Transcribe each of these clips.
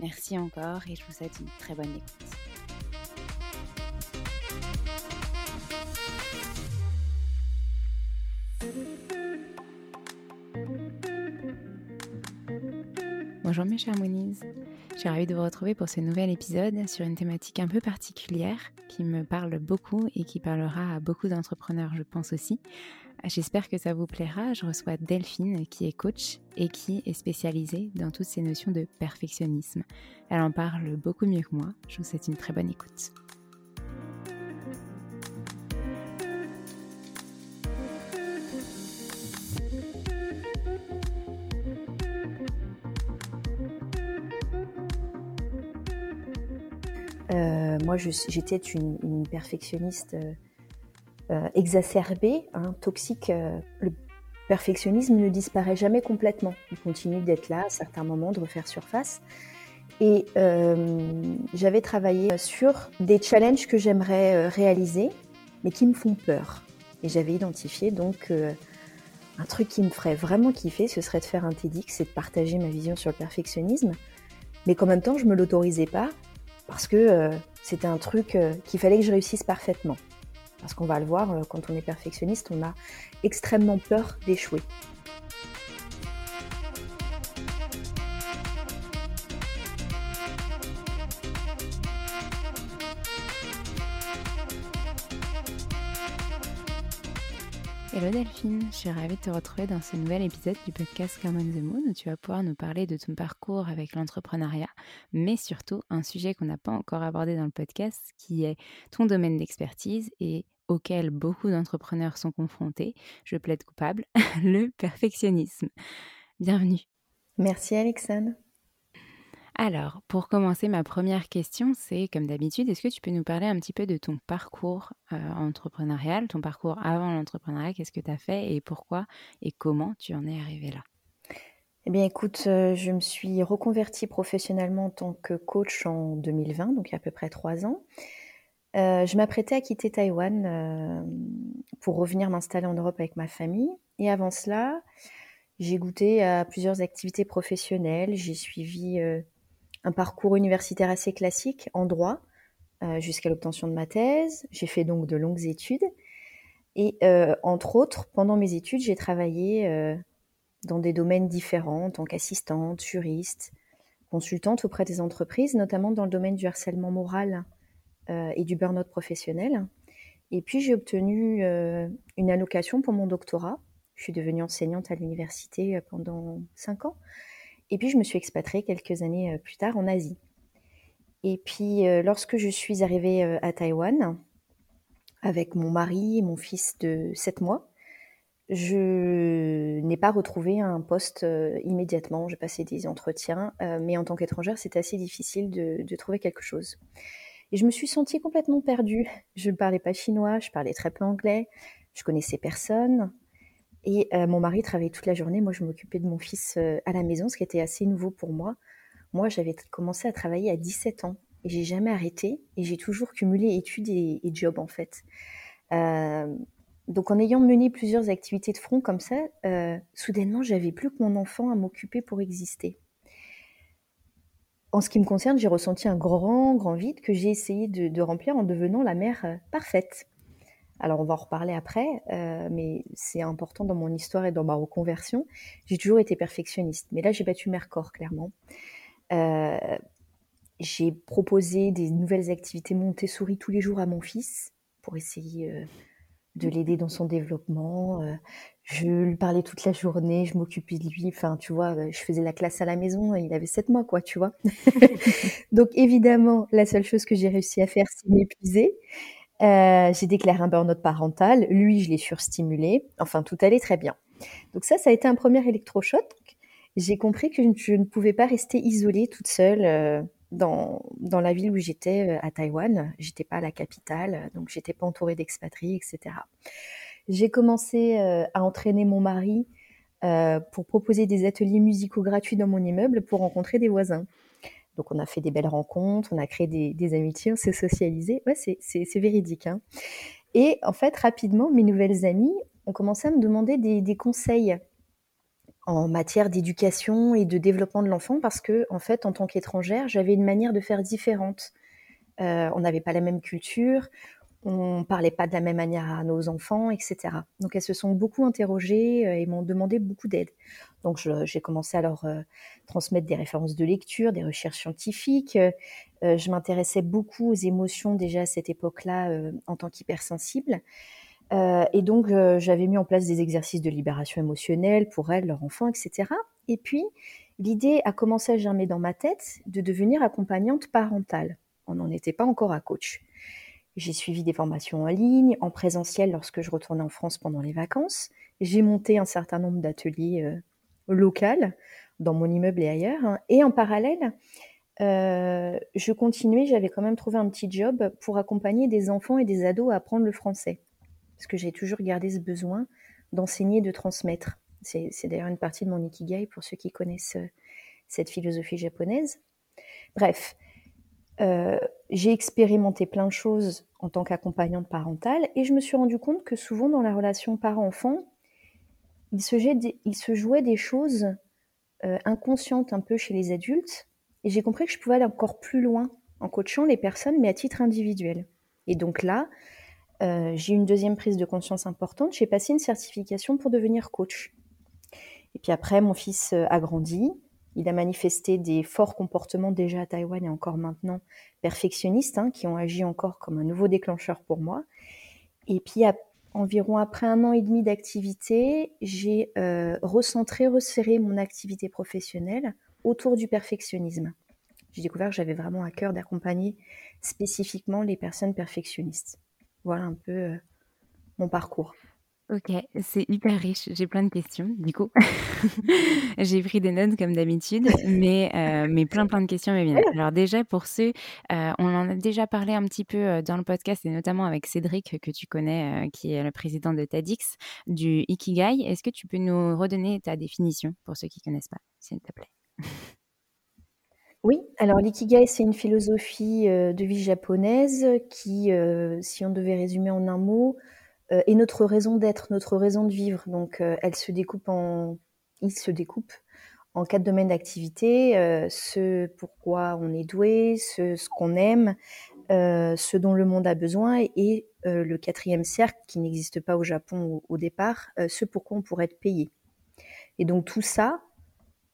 Merci encore et je vous souhaite une très bonne écoute. Bonjour mes chers Moonies, je suis ravie de vous retrouver pour ce nouvel épisode sur une thématique un peu particulière qui me parle beaucoup et qui parlera à beaucoup d'entrepreneurs je pense aussi, J'espère que ça vous plaira. Je reçois Delphine qui est coach et qui est spécialisée dans toutes ces notions de perfectionnisme. Elle en parle beaucoup mieux que moi. Je vous souhaite une très bonne écoute. Euh, moi, j'étais une, perfectionniste euh, euh, exacerbé, hein, toxique, le perfectionnisme ne disparaît jamais complètement. Il continue d'être là à certains moments, de refaire surface. Et j'avais travaillé sur des challenges que j'aimerais réaliser, mais qui me font peur. Et j'avais identifié donc un truc qui me ferait vraiment kiffer, ce serait de faire un TEDx c'est de partager ma vision sur le perfectionnisme, mais qu'en même temps je me l'autorisais pas parce que c'était un truc qu'il fallait que je réussisse parfaitement. Parce qu'on va le voir, euh, quand on est perfectionniste, on a extrêmement peur d'échouer. Hello Delphine, je suis ravie de te retrouver dans ce nouvel épisode du podcast Come on the Moon où tu vas pouvoir nous parler de ton parcours avec l'entrepreneuriat, mais surtout un sujet qu'on n'a pas encore abordé dans le podcast qui est ton domaine d'expertise et auquel beaucoup d'entrepreneurs sont confrontés, je plaide coupable, le perfectionnisme. Bienvenue. Merci Alexandre. Alors, pour commencer, ma première question, c'est comme d'habitude, est-ce que tu peux nous parler un petit peu de ton parcours euh, entrepreneurial, ton parcours avant l'entrepreneuriat, qu'est-ce que tu as fait et pourquoi et comment tu en es arrivé là? Eh bien, écoute, je me suis reconvertie professionnellement en tant que coach en 2020, donc il y a à peu près trois ans. je m'apprêtais à quitter Taïwan pour revenir m'installer en Europe avec ma famille. Et avant cela, j'ai goûté à plusieurs activités professionnelles. J'ai suivi un parcours universitaire assez classique en droit jusqu'à l'obtention de ma thèse. J'ai fait donc de longues études. Et entre autres, pendant mes études, j'ai travaillé dans des domaines différents en tant qu'assistante, juriste, consultante auprès des entreprises, notamment dans le domaine du harcèlement moral et du burn-out professionnel. Et puis j'ai obtenu une allocation pour mon doctorat je suis devenue enseignante à l'université euh, pendant cinq ans. Et puis, je me suis expatriée quelques années euh, plus tard en Asie. Et puis, euh, lorsque je suis arrivée à Taïwan, avec mon mari et mon fils de 7 mois, je n'ai pas retrouvé un poste immédiatement. J'ai passé des entretiens, mais en tant qu'étrangère, c'était assez difficile de, de, trouver quelque chose. Et je me suis sentie complètement perdue. Je ne parlais pas chinois, je parlais très peu anglais, je connaissais personne. Et euh, mon mari travaillait toute la journée. Moi, je m'occupais de mon fils euh, à la maison, ce qui était assez nouveau pour moi. Moi, j'avais commencé à travailler à 17 ans et j'ai jamais arrêté. Et j'ai toujours cumulé études et, et job, en fait. Euh, donc, en ayant mené plusieurs activités de front comme ça, soudainement, j'avais plus que mon enfant à m'occuper pour exister. En ce qui me concerne, j'ai ressenti un grand, grand vide que j'ai essayé de, de, remplir en devenant la mère parfaite. Alors on va en reparler après, euh, mais c'est important dans mon histoire et dans ma reconversion. J'ai toujours été perfectionniste, mais là j'ai battu Mercor clairement. Euh, j'ai proposé des nouvelles activités Montessori tous les jours à mon fils pour essayer euh, de l'aider dans son développement. je lui parlais toute la journée, je m'occupais de lui. Enfin, tu vois, je faisais la classe à la maison. Il avait sept mois, quoi, tu vois. Donc évidemment, la seule chose que j'ai réussi à faire, c'est m'épuiser. Euh, j'ai déclaré un burn-out parental. Lui, je l'ai surstimulé. Enfin, tout allait très bien. Donc ça, ça a été un premier électrochoc. J'ai compris que je ne pouvais pas rester isolée toute seule euh, dans, dans la ville où j'étais euh, à Taïwan. J'étais pas à la capitale, donc j'étais pas entourée d'expatriés, etc. J'ai commencé à entraîner mon mari pour proposer des ateliers musicaux gratuits dans mon immeuble pour rencontrer des voisins. Donc on a fait des belles rencontres, on a créé des, amitiés, on s'est socialisé. Ouais, c'est véridique. Hein. Et en fait, rapidement, mes nouvelles amies ont commencé à me demander des, conseils en matière d'éducation et de développement de l'enfant parce que, en fait, en tant qu'étrangère, j'avais une manière de faire différente. Euh, on n'avait pas la même culture, on parlait pas de la même manière à nos enfants, etc. Donc elles se sont beaucoup interrogées euh, et m'ont demandé beaucoup d'aide. Donc j'ai commencé à leur euh, transmettre des références de lecture, des recherches scientifiques. Euh, je m'intéressais beaucoup aux émotions déjà à cette époque-là en tant qu'hypersensible. et donc j'avais mis en place des exercices de libération émotionnelle pour elles, leurs enfants, etc. Et puis l'idée a commencé à germer dans ma tête de devenir accompagnante parentale. On n'en était pas encore à coach. J'ai suivi des formations en ligne, en présentiel lorsque je retournais en France pendant les vacances. J'ai monté un certain nombre d'ateliers euh, locaux dans mon immeuble et ailleurs. Hein. Et en parallèle, euh, je continuais, j'avais quand même trouvé un petit job pour accompagner des enfants et des ados à apprendre le français. Parce que j'ai toujours gardé ce besoin d'enseigner, de transmettre. C'est d'ailleurs une partie de mon ikigai pour ceux qui connaissent euh, cette philosophie japonaise. Bref, euh, j'ai expérimenté plein de choses en tant qu'accompagnante parentale et je me suis rendu compte que souvent dans la relation parent-enfant, il se, jouait des choses euh, inconscientes un peu chez les adultes et j'ai compris que je pouvais aller encore plus loin en coachant les personnes mais à titre individuel. Et donc là, euh, j'ai eu une deuxième prise de conscience importante, j'ai passé une certification pour devenir coach. Et puis après, mon fils a grandi, il a manifesté des forts comportements déjà à Taïwan et encore maintenant perfectionnistes, hein, qui ont agi encore comme un nouveau déclencheur pour moi. Et puis, environ après un an et demi d'activité, j'ai euh, recentré, resserré mon activité professionnelle autour du perfectionnisme. J'ai découvert que j'avais vraiment à cœur d'accompagner spécifiquement les personnes perfectionnistes. Voilà un peu euh, mon parcours. Ok, c'est hyper riche. J'ai plein de questions, du coup. J'ai pris des notes comme d'habitude, mais, euh, mais plein, plein de questions me viennent. Alors déjà, pour ceux, euh, on en a déjà parlé un petit peu euh, dans le podcast, et notamment avec Cédric, que tu connais, qui est le président de TADX, du Ikigai. Est-ce que tu peux nous redonner ta définition pour ceux qui ne connaissent pas, s'il te plaît? Oui, alors l'ikigai, c'est une philosophie de vie japonaise qui, si on devait résumer en un mot, euh, et notre raison d'être, notre raison de vivre. Donc, euh, elle se découpe en, il se découpe en quatre domaines d'activité euh, ce pourquoi on est doué, ce, ce qu'on aime, ce dont le monde a besoin, et le quatrième cercle qui n'existe pas au Japon au, départ, ce pourquoi on pourrait être payé. Et donc tout ça,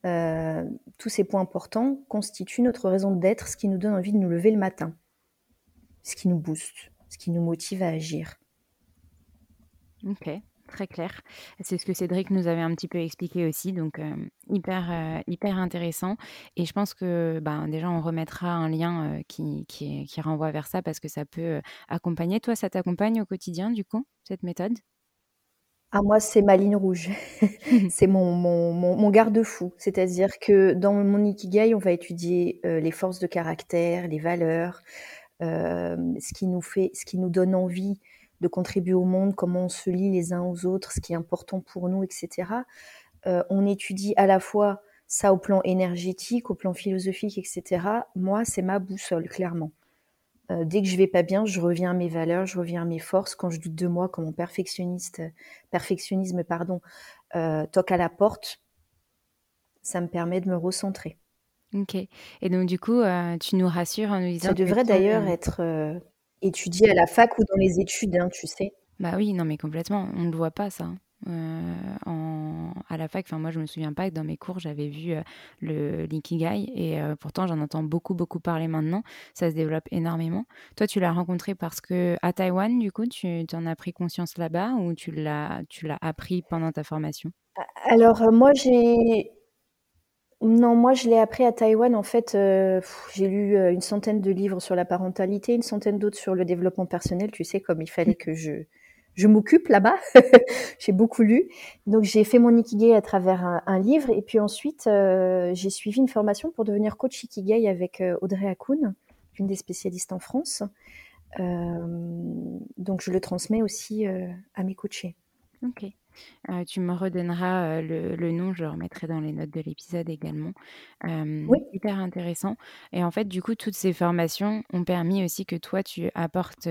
tous ces points importants constituent notre raison d'être, ce qui nous donne envie de nous lever le matin, ce qui nous booste, ce qui nous motive à agir. Ok, très clair. C'est ce que Cédric nous avait un petit peu expliqué aussi, donc euh, hyper, euh, hyper intéressant. Et je pense que ben, déjà, on remettra un lien euh, qui, qui, qui, renvoie vers ça parce que ça peut accompagner. Toi, ça t'accompagne au quotidien, du coup, cette méthode? Ah, moi, c'est ma ligne rouge. c'est mon, mon, mon, garde-fou. C'est-à-dire que dans mon Ikigai, on va étudier les forces de caractère, les valeurs, ce qui nous fait, ce qui nous donne envie de contribuer au monde, comment on se lie les uns aux autres, ce qui est important pour nous, etc. Euh, on étudie à la fois ça au plan énergétique, au plan philosophique, etc. Moi, c'est ma boussole, clairement. Euh, dès que je vais pas bien, je reviens à mes valeurs, je reviens à mes forces. Quand je doute de moi, quand mon perfectionniste, perfectionnisme pardon, euh, toque à la porte, ça me permet de me recentrer. Ok. Et donc, du coup, tu nous rassures en nous disant. Ça devrait d'ailleurs être étudier à la fac ou dans les études, hein, tu sais. Bah oui, non, mais complètement. On ne le voit pas, ça. Euh, en, à la fac, enfin moi je me souviens pas que dans mes cours j'avais vu euh, le l'ikigai et euh, pourtant j'en entends beaucoup beaucoup parler maintenant. Ça se développe énormément. Toi tu l'as rencontré parce que à Taïwan du coup tu en as pris conscience là-bas ou tu l'as tu l'as appris pendant ta formation? Alors moi j'ai non, moi je l'ai appris à Taïwan. En fait, euh, j'ai lu euh, une centaine de livres sur la parentalité, une centaine d'autres sur le développement personnel. Tu sais, comme il fallait que je, je m'occupe là-bas. j'ai beaucoup lu. Donc j'ai fait mon Ikigai à travers un, livre. Et puis ensuite, euh, j'ai suivi une formation pour devenir coach Ikigai avec Audrey Hakoun, une des spécialistes en France. donc je le transmets aussi à mes coachés. Ok. Euh, tu me redonneras le, nom, je le remettrai dans les notes de l'épisode également. oui. Hyper intéressant. Et en fait, du coup, toutes ces formations ont permis aussi que toi, tu apportes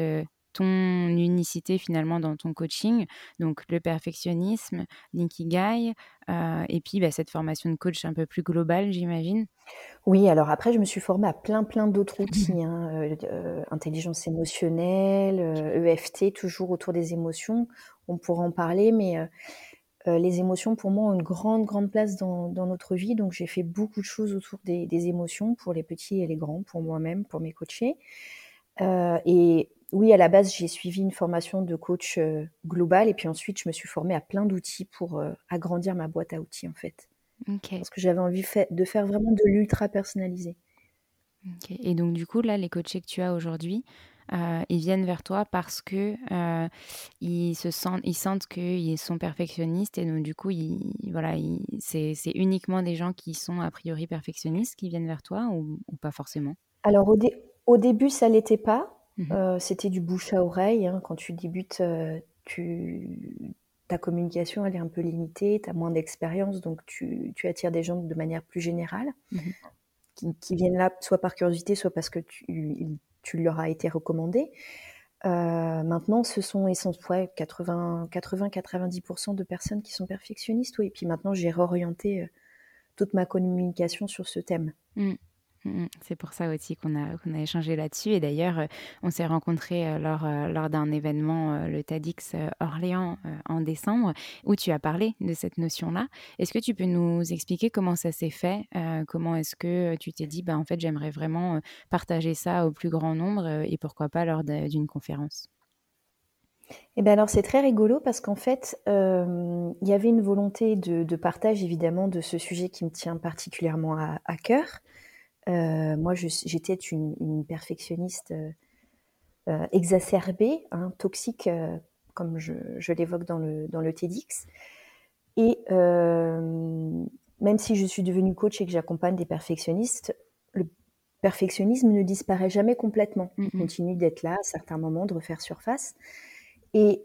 ton unicité finalement dans ton coaching, donc le perfectionnisme, l'ikigai, euh, et puis bah, cette formation de coach un peu plus globale, j'imagine. Oui, alors après, je me suis formée à plein plein d'autres outils, hein, intelligence émotionnelle, EFT, e toujours autour des émotions on pourra en parler, mais euh, euh, les émotions, pour moi, ont une grande, grande place dans, notre vie. Donc, j'ai fait beaucoup de choses autour des, émotions pour les petits et les grands, pour moi-même, pour mes coachés. Euh, et oui, à la base, j'ai suivi une formation de coach global. Et puis ensuite, je me suis formée à plein d'outils pour agrandir ma boîte à outils, en fait. Parce que j'avais envie de faire vraiment de l'ultra personnalisé. Et donc, du coup, là, les coachés que tu as aujourd'hui, euh, ils viennent vers toi parce que euh, ils se sentent, ils sentent qu'ils sont perfectionnistes et donc du coup, voilà, c'est, uniquement des gens qui sont a priori perfectionnistes qui viennent vers toi ou, pas forcément? Alors au, début, ça l'était pas. Mmh euh, c'était du bouche à oreille. Hein. Quand tu débutes, tu ta communication elle est un peu limitée, tu as moins d'expérience, donc tu, attires des gens de manière plus générale, mmh qui, viennent là soit par curiosité, soit parce que tu, tu leur as été recommandé. Euh, maintenant, ce sont essentiellement 80-90% de personnes qui sont perfectionnistes. Oui. Et puis maintenant, j'ai réorienté euh, toute ma communication sur ce thème. Mmh. Mm, mm. C'est pour ça aussi qu'on a, échangé là-dessus. Et d'ailleurs, euh, on s'est rencontrés euh, lors, euh, lors d'un événement, le TADX Orléans, en décembre, où tu as parlé de cette notion-là. Est-ce que tu peux nous expliquer comment ça s'est fait Comment est-ce que tu t'es dit, bah, en fait, j'aimerais vraiment partager ça au plus grand nombre et pourquoi pas lors d'une conférence? Eh bien alors c'est très rigolo parce qu'en fait, il y avait une volonté de, partage évidemment de ce sujet qui me tient particulièrement à cœur. Euh, moi, j'étais une, une, perfectionniste euh, euh, exacerbée, hein, toxique comme je, l'évoque dans le, dans le TEDx. Et même si je suis devenue coach et que j'accompagne des perfectionnistes, le perfectionnisme ne disparaît jamais complètement. Il continue d'être là à certains moments, de refaire surface. Et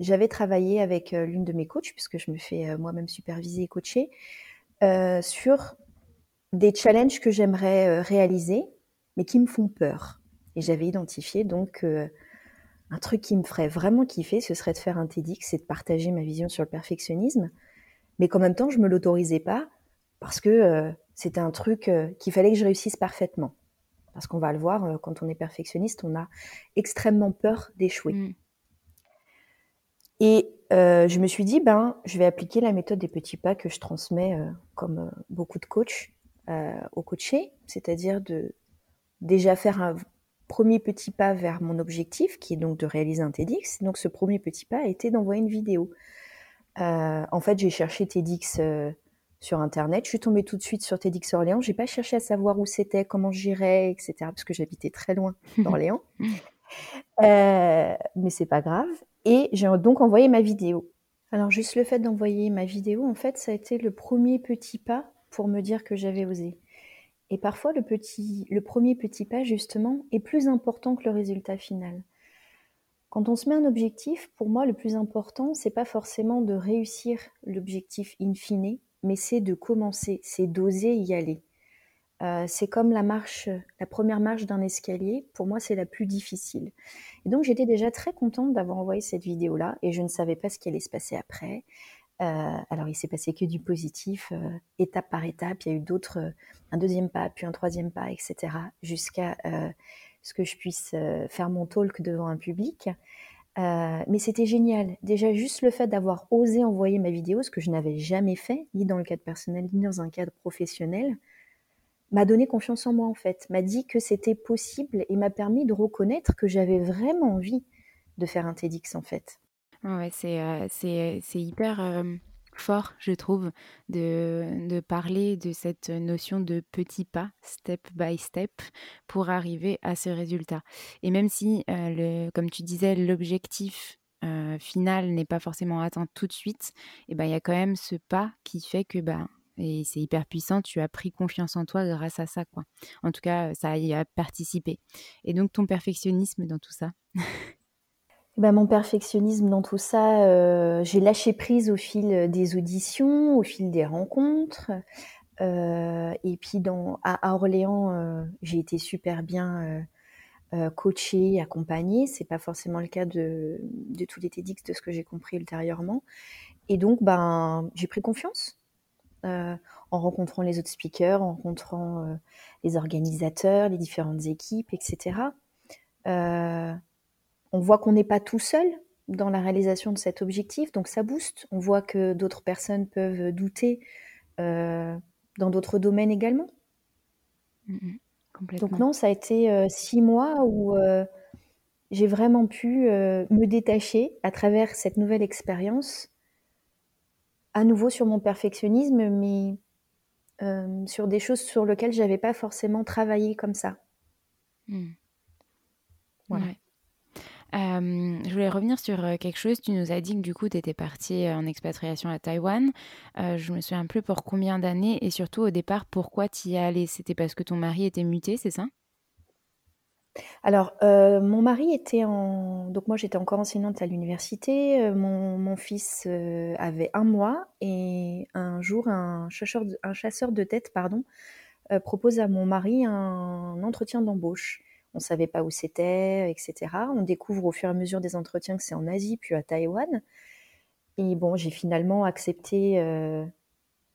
j'avais travaillé avec l'une de mes coachs, puisque je me fais moi-même superviser et coacher, sur des challenges que j'aimerais réaliser, mais qui me font peur. Et j'avais identifié donc un truc qui me ferait vraiment kiffer, ce serait de faire un TEDx et de partager ma vision sur le perfectionnisme mais qu'en même temps, je me l'autorisais pas parce que euh, c'était un truc euh, qu'il fallait que je réussisse parfaitement. Parce qu'on va le voir, euh, quand on est perfectionniste, on a extrêmement peur d'échouer. Mm. Et je me suis dit, ben, je vais appliquer la méthode des petits pas que je transmets, comme beaucoup de coachs, aux coachés, c'est-à-dire de déjà faire un premier petit pas vers mon objectif, qui est donc de réaliser un TEDx. Donc ce premier petit pas a été d'envoyer une vidéo. Euh, en fait, j'ai cherché TEDx euh, sur Internet. Je suis tombée tout de suite sur TEDx Orléans. J'ai pas cherché à savoir où c'était, comment j'irais, etc. Parce que j'habitais très loin d'Orléans. euh, mais c'est pas grave. Et j'ai donc envoyé ma vidéo. Alors, juste le fait d'envoyer ma vidéo, en fait, ça a été le premier petit pas pour me dire que j'avais osé. Et parfois, le, petit, le premier petit pas, justement, est plus important que le résultat final. Quand on se met un objectif, pour moi, le plus important, c'est pas forcément de réussir l'objectif in fine, mais c'est de commencer, c'est d'oser y aller. Euh, c'est comme la marche, la première marche d'un escalier. Pour moi, c'est la plus difficile. Et donc, j'étais déjà très contente d'avoir envoyé cette vidéo-là, et je ne savais pas ce qui allait se passer après. Euh, alors, il s'est passé que du positif, euh, étape par étape. Il y a eu d'autres, un deuxième pas, puis un troisième pas, etc., jusqu'à ce que je puisse euh, faire mon talk devant un public. Euh, mais c'était génial. Déjà, juste le fait d'avoir osé envoyer ma vidéo, ce que je n'avais jamais fait, ni dans le cadre personnel, ni dans un cadre professionnel, m'a donné confiance en moi, en fait. M'a dit que c'était possible et m'a permis de reconnaître que j'avais vraiment envie de faire un TEDx, en fait. Ouais, c'est euh, hyper fort, je trouve, de, parler de cette notion de petits pas, step by step, pour arriver à ce résultat. Et même si, euh, le, comme tu disais, l'objectif euh, final n'est pas forcément atteint tout de suite, eh ben il y a quand même ce pas qui fait que ben et c'est hyper puissant, tu as pris confiance en toi grâce à ça quoi. En tout cas, ça y a participé. Et donc ton perfectionnisme dans tout ça? Ben, mon perfectionnisme dans tout ça, euh, j'ai lâché prise au fil des auditions, au fil des rencontres. Euh, et puis dans, à, Orléans, euh, j'ai été super bien coachée, accompagnée. C'est pas forcément le cas de, de tous les TEDx, de ce que j'ai compris ultérieurement. Et donc, ben, j'ai pris confiance en rencontrant les autres speakers, en rencontrant les organisateurs, les différentes équipes, etc on voit qu'on n'est pas tout seul dans la réalisation de cet objectif, donc ça booste. On voit que d'autres personnes peuvent douter euh, dans d'autres domaines également. Mm, mm, donc non, ça a été euh, six mois où euh, j'ai vraiment pu me détacher à travers cette nouvelle expérience, à nouveau sur mon perfectionnisme, mais sur des choses sur lesquelles je n'avais pas forcément travaillé comme ça. Mm. Voilà je voulais revenir sur quelque chose. Tu nous as dit que du coup, tu étais partie en expatriation à Taïwan. je me souviens plus pour combien d'années et surtout au départ, pourquoi tu y es allée? C'était parce que ton mari était muté, c'est ça? Alors, mon mari était en... Donc moi, j'étais encore enseignante à l'université. mon, fils avait un mois et un jour, un chasseur de, un chasseur de tête pardon, propose à mon mari un entretien d'embauche on savait pas où c'était, etc. On découvre au fur et à mesure des entretiens que c'est en Asie, puis à Taïwan. Et bon, j'ai finalement accepté euh,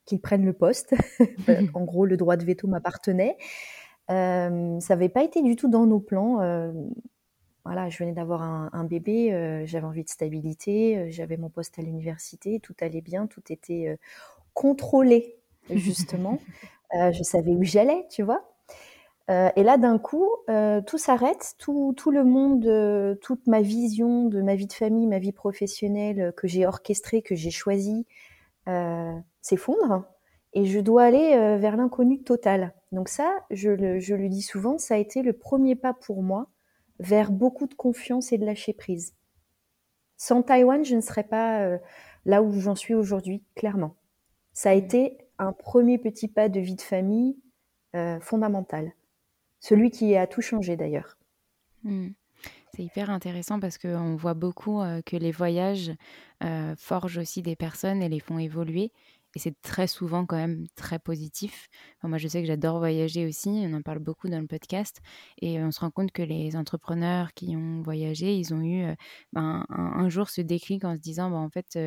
qu'ils prennent le poste. en gros, le droit de veto m'appartenait. Euh, ça n'avait pas été du tout dans nos plans. Euh, voilà, je venais d'avoir un, bébé, j'avais envie de stabilité, j'avais mon poste à l'université, tout allait bien, tout était contrôlé, justement. je savais où j'allais, tu vois. Euh, et là, d'un coup, euh, tout s'arrête, tout, tout, le monde, euh, toute ma vision de ma vie de famille, ma vie professionnelle que j'ai orchestrée, que j'ai choisie, s'effondre. Et je dois aller vers l'inconnu total. Donc ça, je le, je le dis souvent, ça a été le premier pas pour moi vers beaucoup de confiance et de lâcher prise. Sans Taïwan, je ne serais pas là où j'en suis aujourd'hui, clairement. Ça a mmh. été un premier petit pas de vie de famille fondamental. Celui qui a tout changé d'ailleurs. Mmh. C'est hyper intéressant parce qu'on voit beaucoup que les voyages forgent aussi des personnes et les font évoluer. Et c'est très souvent quand même très positif. moi, je sais que j'adore voyager aussi, on en parle beaucoup dans le podcast. Et on se rend compte que les entrepreneurs qui ont voyagé, ils ont eu ben, un, jour ce déclic en se disant, ben, en fait,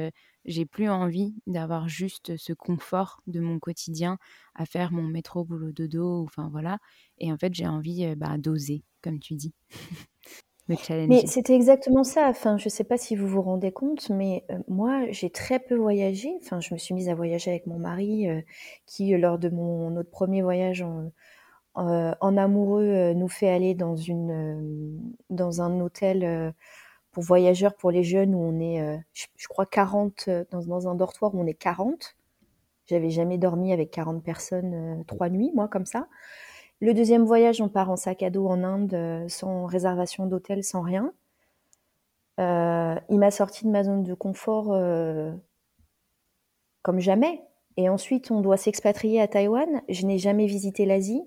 j'ai plus envie d'avoir juste ce confort de mon quotidien à faire mon métro, boulot, dodo, enfin voilà. Et en fait, j'ai envie bah, d'oser, comme tu dis. Mais c'était exactement ça. Enfin, je ne sais pas si vous vous rendez compte, mais euh, moi, j'ai très peu voyagé. Enfin, je me suis mise à voyager avec mon mari, euh, qui, euh, lors de mon notre premier voyage en, en amoureux, nous fait aller dans une dans un hôtel pour voyageurs pour les jeunes où on est, je, crois 40 dans, dans un dortoir où on est 40. J'avais jamais dormi avec 40 personnes trois nuits, moi, comme ça. Le deuxième voyage, on part en sac à dos en Inde, euh, sans réservation d'hôtel, sans rien. Euh, il m'a sorti de ma zone de confort euh, comme jamais. Et ensuite, on doit s'expatrier à Taïwan. Je n'ai jamais visité l'Asie.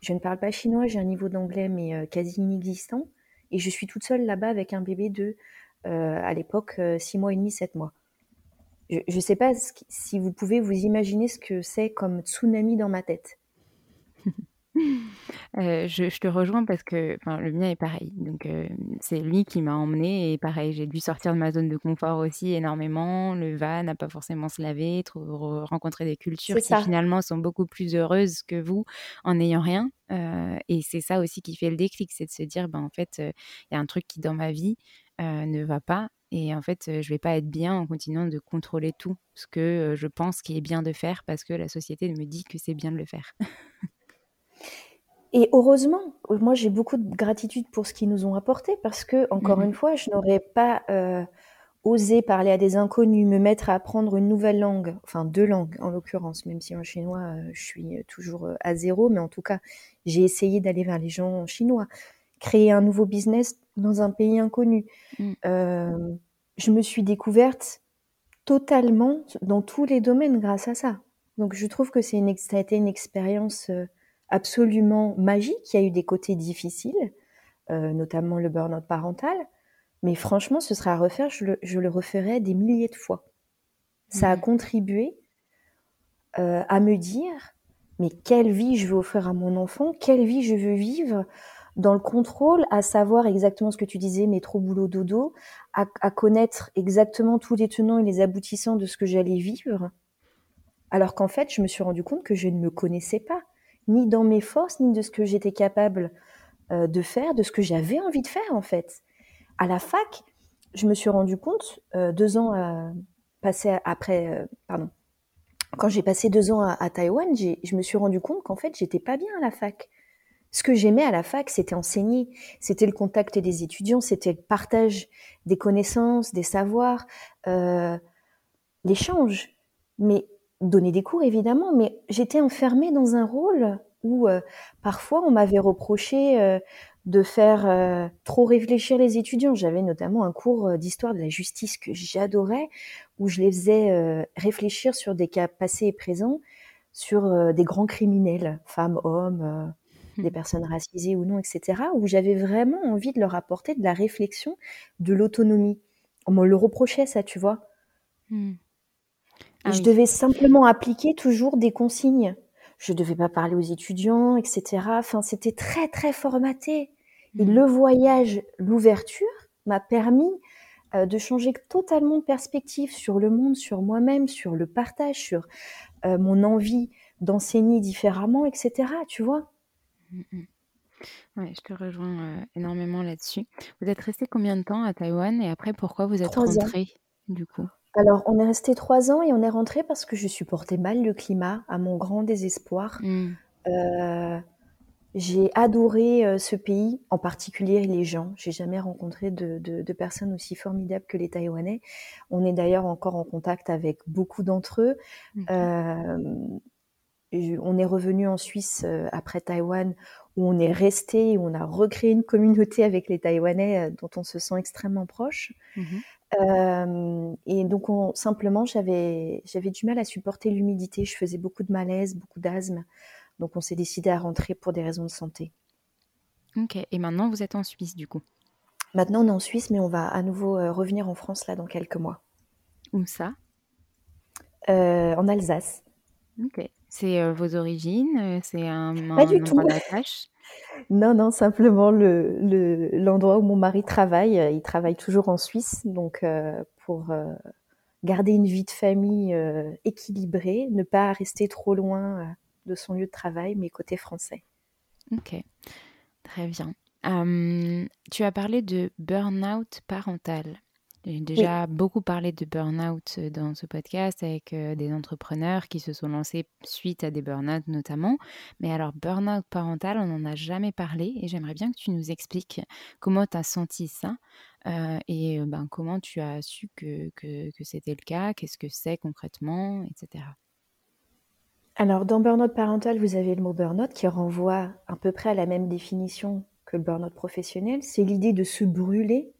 Je ne parle pas chinois, j'ai un niveau d'anglais mais quasi inexistant. Et je suis toute seule là-bas avec un bébé de, à l'époque, 6 mois et demi, 7 mois. Je ne sais pas si vous pouvez vous imaginer ce que c'est comme tsunami dans ma tête. Euh, je, te rejoins parce que le mien est pareil. Donc, euh, c'est lui qui m'a emmené et pareil, j'ai dû sortir de ma zone de confort aussi énormément. Le va n'a pas forcément se laver, rencontrer des cultures qui finalement sont beaucoup plus heureuses que vous en n'ayant rien. Euh, et c'est ça aussi qui fait le déclic, c'est de se dire, ben, en fait, il y a un truc qui dans ma vie ne va pas. Et en fait, je vais pas être bien en continuant de contrôler tout ce que je pense qui est bien de faire parce que la société me dit que c'est bien de le faire. Et heureusement, moi j'ai beaucoup de gratitude pour ce qu'ils nous ont apporté parce que, encore mmh une fois, je n'aurais pas euh, osé parler à des inconnus, me mettre à apprendre une nouvelle langue, enfin deux langues en l'occurrence, même si en chinois euh, je suis toujours euh, à zéro, mais en tout cas j'ai essayé d'aller vers les gens chinois, créer un nouveau business dans un pays inconnu. Mmh. je me suis découverte totalement dans tous les domaines grâce à ça. Donc je trouve que c'est une, ça a été une expérience absolument magique. Il y a eu des côtés difficiles, euh, notamment le burn-out parental. Mais franchement, ce serait à refaire, je le, je referais des milliers de fois. Ça a contribué euh, à me dire, mais quelle vie je veux offrir à mon enfant, quelle vie je veux vivre dans le contrôle, à savoir exactement ce que tu disais, métro, boulot, dodo, à, à connaître exactement tous les tenants et les aboutissants de ce que j'allais vivre. Alors qu'en fait, je me suis rendu compte que je ne me connaissais pas ni dans mes forces, ni de ce que j'étais capable euh, de faire, de ce que j'avais envie de faire en fait. À la fac, je me suis rendu compte, euh, deux ans euh, passé après, pardon, quand j'ai passé deux ans à, Taïwan, je me suis rendu compte qu'en fait, j'étais pas bien à la fac. Ce que j'aimais à la fac, c'était enseigner, c'était le contact des étudiants, c'était le partage des connaissances, des savoirs, l'échange. Mais donner des cours évidemment, mais j'étais enfermée dans un rôle où euh, parfois on m'avait reproché euh, de faire euh, trop réfléchir les étudiants. J'avais notamment un cours d'histoire de la justice que j'adorais, où je les faisais réfléchir sur des cas passés et présents, sur des grands criminels, femmes, hommes, des mmh. personnes racisées ou non, etc., où j'avais vraiment envie de leur apporter de la réflexion, de l'autonomie. On me le reprochait ça, tu vois. Mmh. Ah je devais simplement appliquer toujours des consignes. Je devais pas parler aux étudiants, etc. Enfin, c'était très très formaté. Et mmh. le voyage, l'ouverture, m'a permis euh, de changer totalement de perspective sur le monde, sur moi-même, sur le partage, sur euh, mon envie d'enseigner différemment, etc. Tu vois mmh, mmh. Je te rejoins euh, énormément là-dessus. Vous êtes resté combien de temps à Taïwan et après pourquoi vous êtes rentré du coup? Alors, on est resté trois ans et on est rentré parce que je supportais mal le climat, à mon grand désespoir. Mmh. Euh, j'ai adoré euh, ce pays, en particulier les gens. J'ai jamais rencontré de, personnes aussi formidables que les Taïwanais. On est d'ailleurs encore en contact avec beaucoup d'entre eux. Euh, on est revenu en Suisse après Taïwan, où on est resté, où on a recréé une communauté avec les Taïwanais dont on se sent extrêmement proche. Mmh et donc on, simplement, j'avais du mal à supporter l'humidité. Je faisais beaucoup de malaise, beaucoup d'asthme. Donc on s'est décidé à rentrer pour des raisons de santé. Ok. Et maintenant, vous êtes en Suisse, du coup? Maintenant, on est en Suisse, mais on va à nouveau revenir en France là dans quelques mois. Où ça? En Alsace. Ok. C'est vos origines? C'est un, Pas du tout. Non, non, simplement le, le, l'endroit où mon mari travaille. Il travaille toujours en Suisse, donc pour garder une vie de famille équilibrée, ne pas rester trop loin de son lieu de travail, mais côté français. Ok, très bien. tu as parlé de burn-out parental. J'ai déjà beaucoup parlé de burn-out dans ce podcast avec des entrepreneurs qui se sont lancés suite à des burn-out notamment. Mais alors, burn-out parental, on n'en a jamais parlé et j'aimerais bien que tu nous expliques comment tu as senti ça et ben, comment tu as su que, que, que c'était le cas, qu'est-ce que c'est concrètement, etc. Alors, dans burn-out parental, vous avez le mot burn-out qui renvoie à peu près à la même définition que le burn-out professionnel. C'est l'idée de se brûler euh,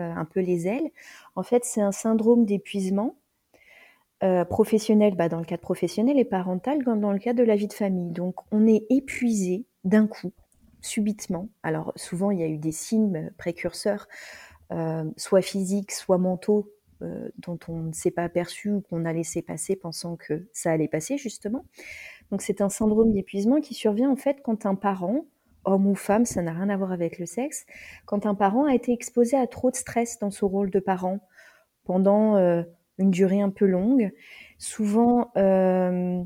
un peu les ailes. En fait, c'est un syndrome d'épuisement euh, professionnel, bah, dans le cadre professionnel, et parental dans le cadre de la vie de famille. Donc, on est épuisé d'un coup, subitement. Alors, souvent, il y a eu des signes précurseurs, euh, soit physiques, soit mentaux, dont on ne s'est pas aperçu ou qu'on a laissé passer pensant que ça allait passer, justement. Donc, c'est un syndrome d'épuisement qui survient, en fait, quand un parent homme ou femme, ça n'a rien à voir avec le sexe, quand un parent a été exposé à trop de stress dans son rôle de parent pendant euh, une durée un peu longue, souvent euh,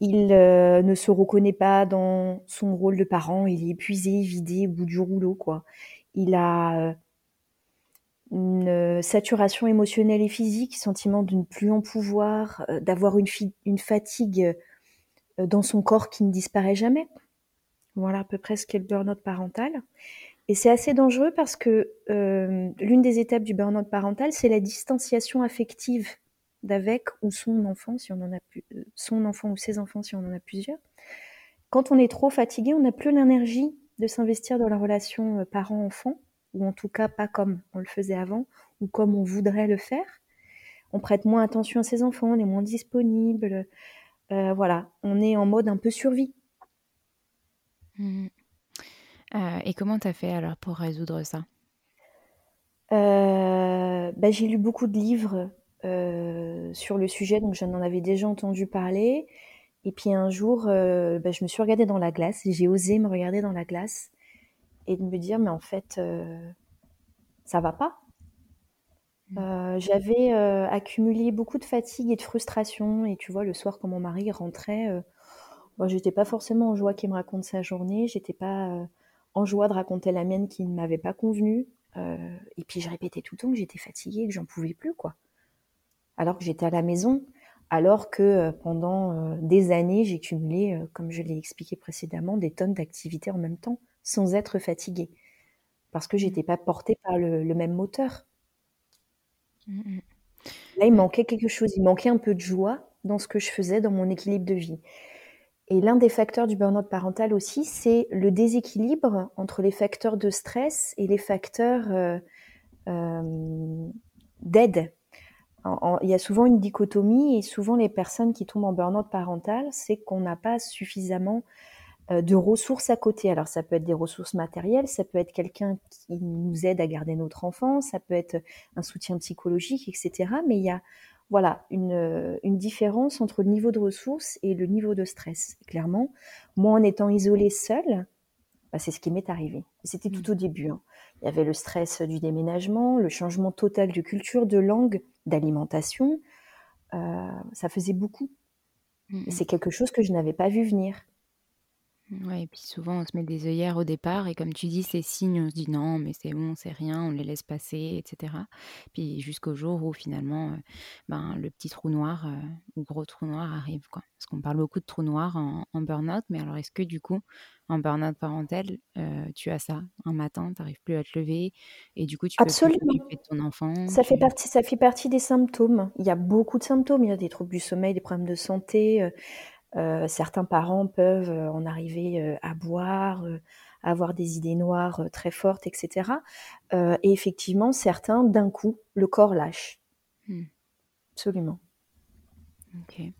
il euh, ne se reconnaît pas dans son rôle de parent, il est épuisé, vidé au bout du rouleau, quoi. Il a une saturation émotionnelle et physique, sentiment de ne plus en pouvoir, d'avoir une, une fatigue dans son corps qui ne disparaît jamais. Voilà à peu près ce qu'est le burn-out parental. Et c'est assez dangereux parce que euh, l'une des étapes du burn-out parental, c'est la distanciation affective d'avec ou son enfant, si on en a euh, son enfant ou ses enfants, si on en a plusieurs. Quand on est trop fatigué, on n'a plus l'énergie de s'investir dans la relation euh, parent-enfant, ou en tout cas pas comme on le faisait avant, ou comme on voudrait le faire. On prête moins attention à ses enfants, on est moins disponible. voilà, on est en mode un peu survie. Mmh. Euh, et comment tu as fait alors pour résoudre ça? Euh, bah, J'ai lu beaucoup de livres euh, sur le sujet, donc j'en avais déjà entendu parler. Et puis un jour, bah, je me suis regardée dans la glace et j'ai osé me regarder dans la glace et de me dire, mais en fait, ça va pas. Mmh. J'avais accumulé beaucoup de fatigue et de frustration. Et tu vois, le soir, quand mon mari rentrait, moi, j'étais pas forcément en joie qu'il me raconte sa journée, j'étais pas euh, en joie de raconter la mienne qui ne m'avait pas convenu. Euh, et puis je répétais tout le temps que j'étais fatiguée, que j'en pouvais plus, quoi. Alors que j'étais à la maison, alors que euh, pendant des années, j'ai cumulé, comme je l'ai expliqué précédemment, des tonnes d'activités en même temps, sans être fatiguée, parce que j'étais pas portée par le, même moteur. Mmh. Là, il manquait quelque chose, il manquait un peu de joie dans ce que je faisais, dans mon équilibre de vie. Et l'un des facteurs du burn-out parental aussi, c'est le déséquilibre entre les facteurs de stress et les facteurs euh, euh, d'aide. Il y a souvent une dichotomie et souvent les personnes qui tombent en burn-out parental, c'est qu'on n'a pas suffisamment euh, de ressources à côté. Alors ça peut être des ressources matérielles, ça peut être quelqu'un qui nous aide à garder notre enfant, ça peut être un soutien psychologique, etc. Mais il y a voilà, une, une, différence entre le niveau de ressources et le niveau de stress. Clairement, moi, en étant isolée seule, bah, c'est ce qui m'est arrivé. C'était tout mmh. au début. Hein. Il y avait le stress du déménagement, le changement total de culture, de langue, d'alimentation. Euh, ça faisait beaucoup. Mmh. C'est quelque chose que je n'avais pas vu venir. Ouais et puis souvent on se met des œillères au départ et comme tu dis, ces signes, on se dit: «Non, mais c'est bon, c'est rien», on les laisse passer etc. Puis jusqu'au jour où finalement, euh, ben, le petit trou noir, euh, ou gros trou noir arrive, quoi. Parce qu'on parle beaucoup de trou noir en en burn-out, mais alors est-ce que du coup, en burn-out parental, euh, tu as ça? Un matin, tu n'arrives plus à te lever et du coup tu peux plus t'occuper de ton enfant, Ça fait partie ça fait partie des symptômes. Il y a beaucoup de symptômes. Il y a des troubles du sommeil, des problèmes de santé, certains parents peuvent en arriver à boire, à avoir des idées noires très fortes, etc. et effectivement, certains, d'un coup, le corps lâche. Hmm. Absolument. Ok.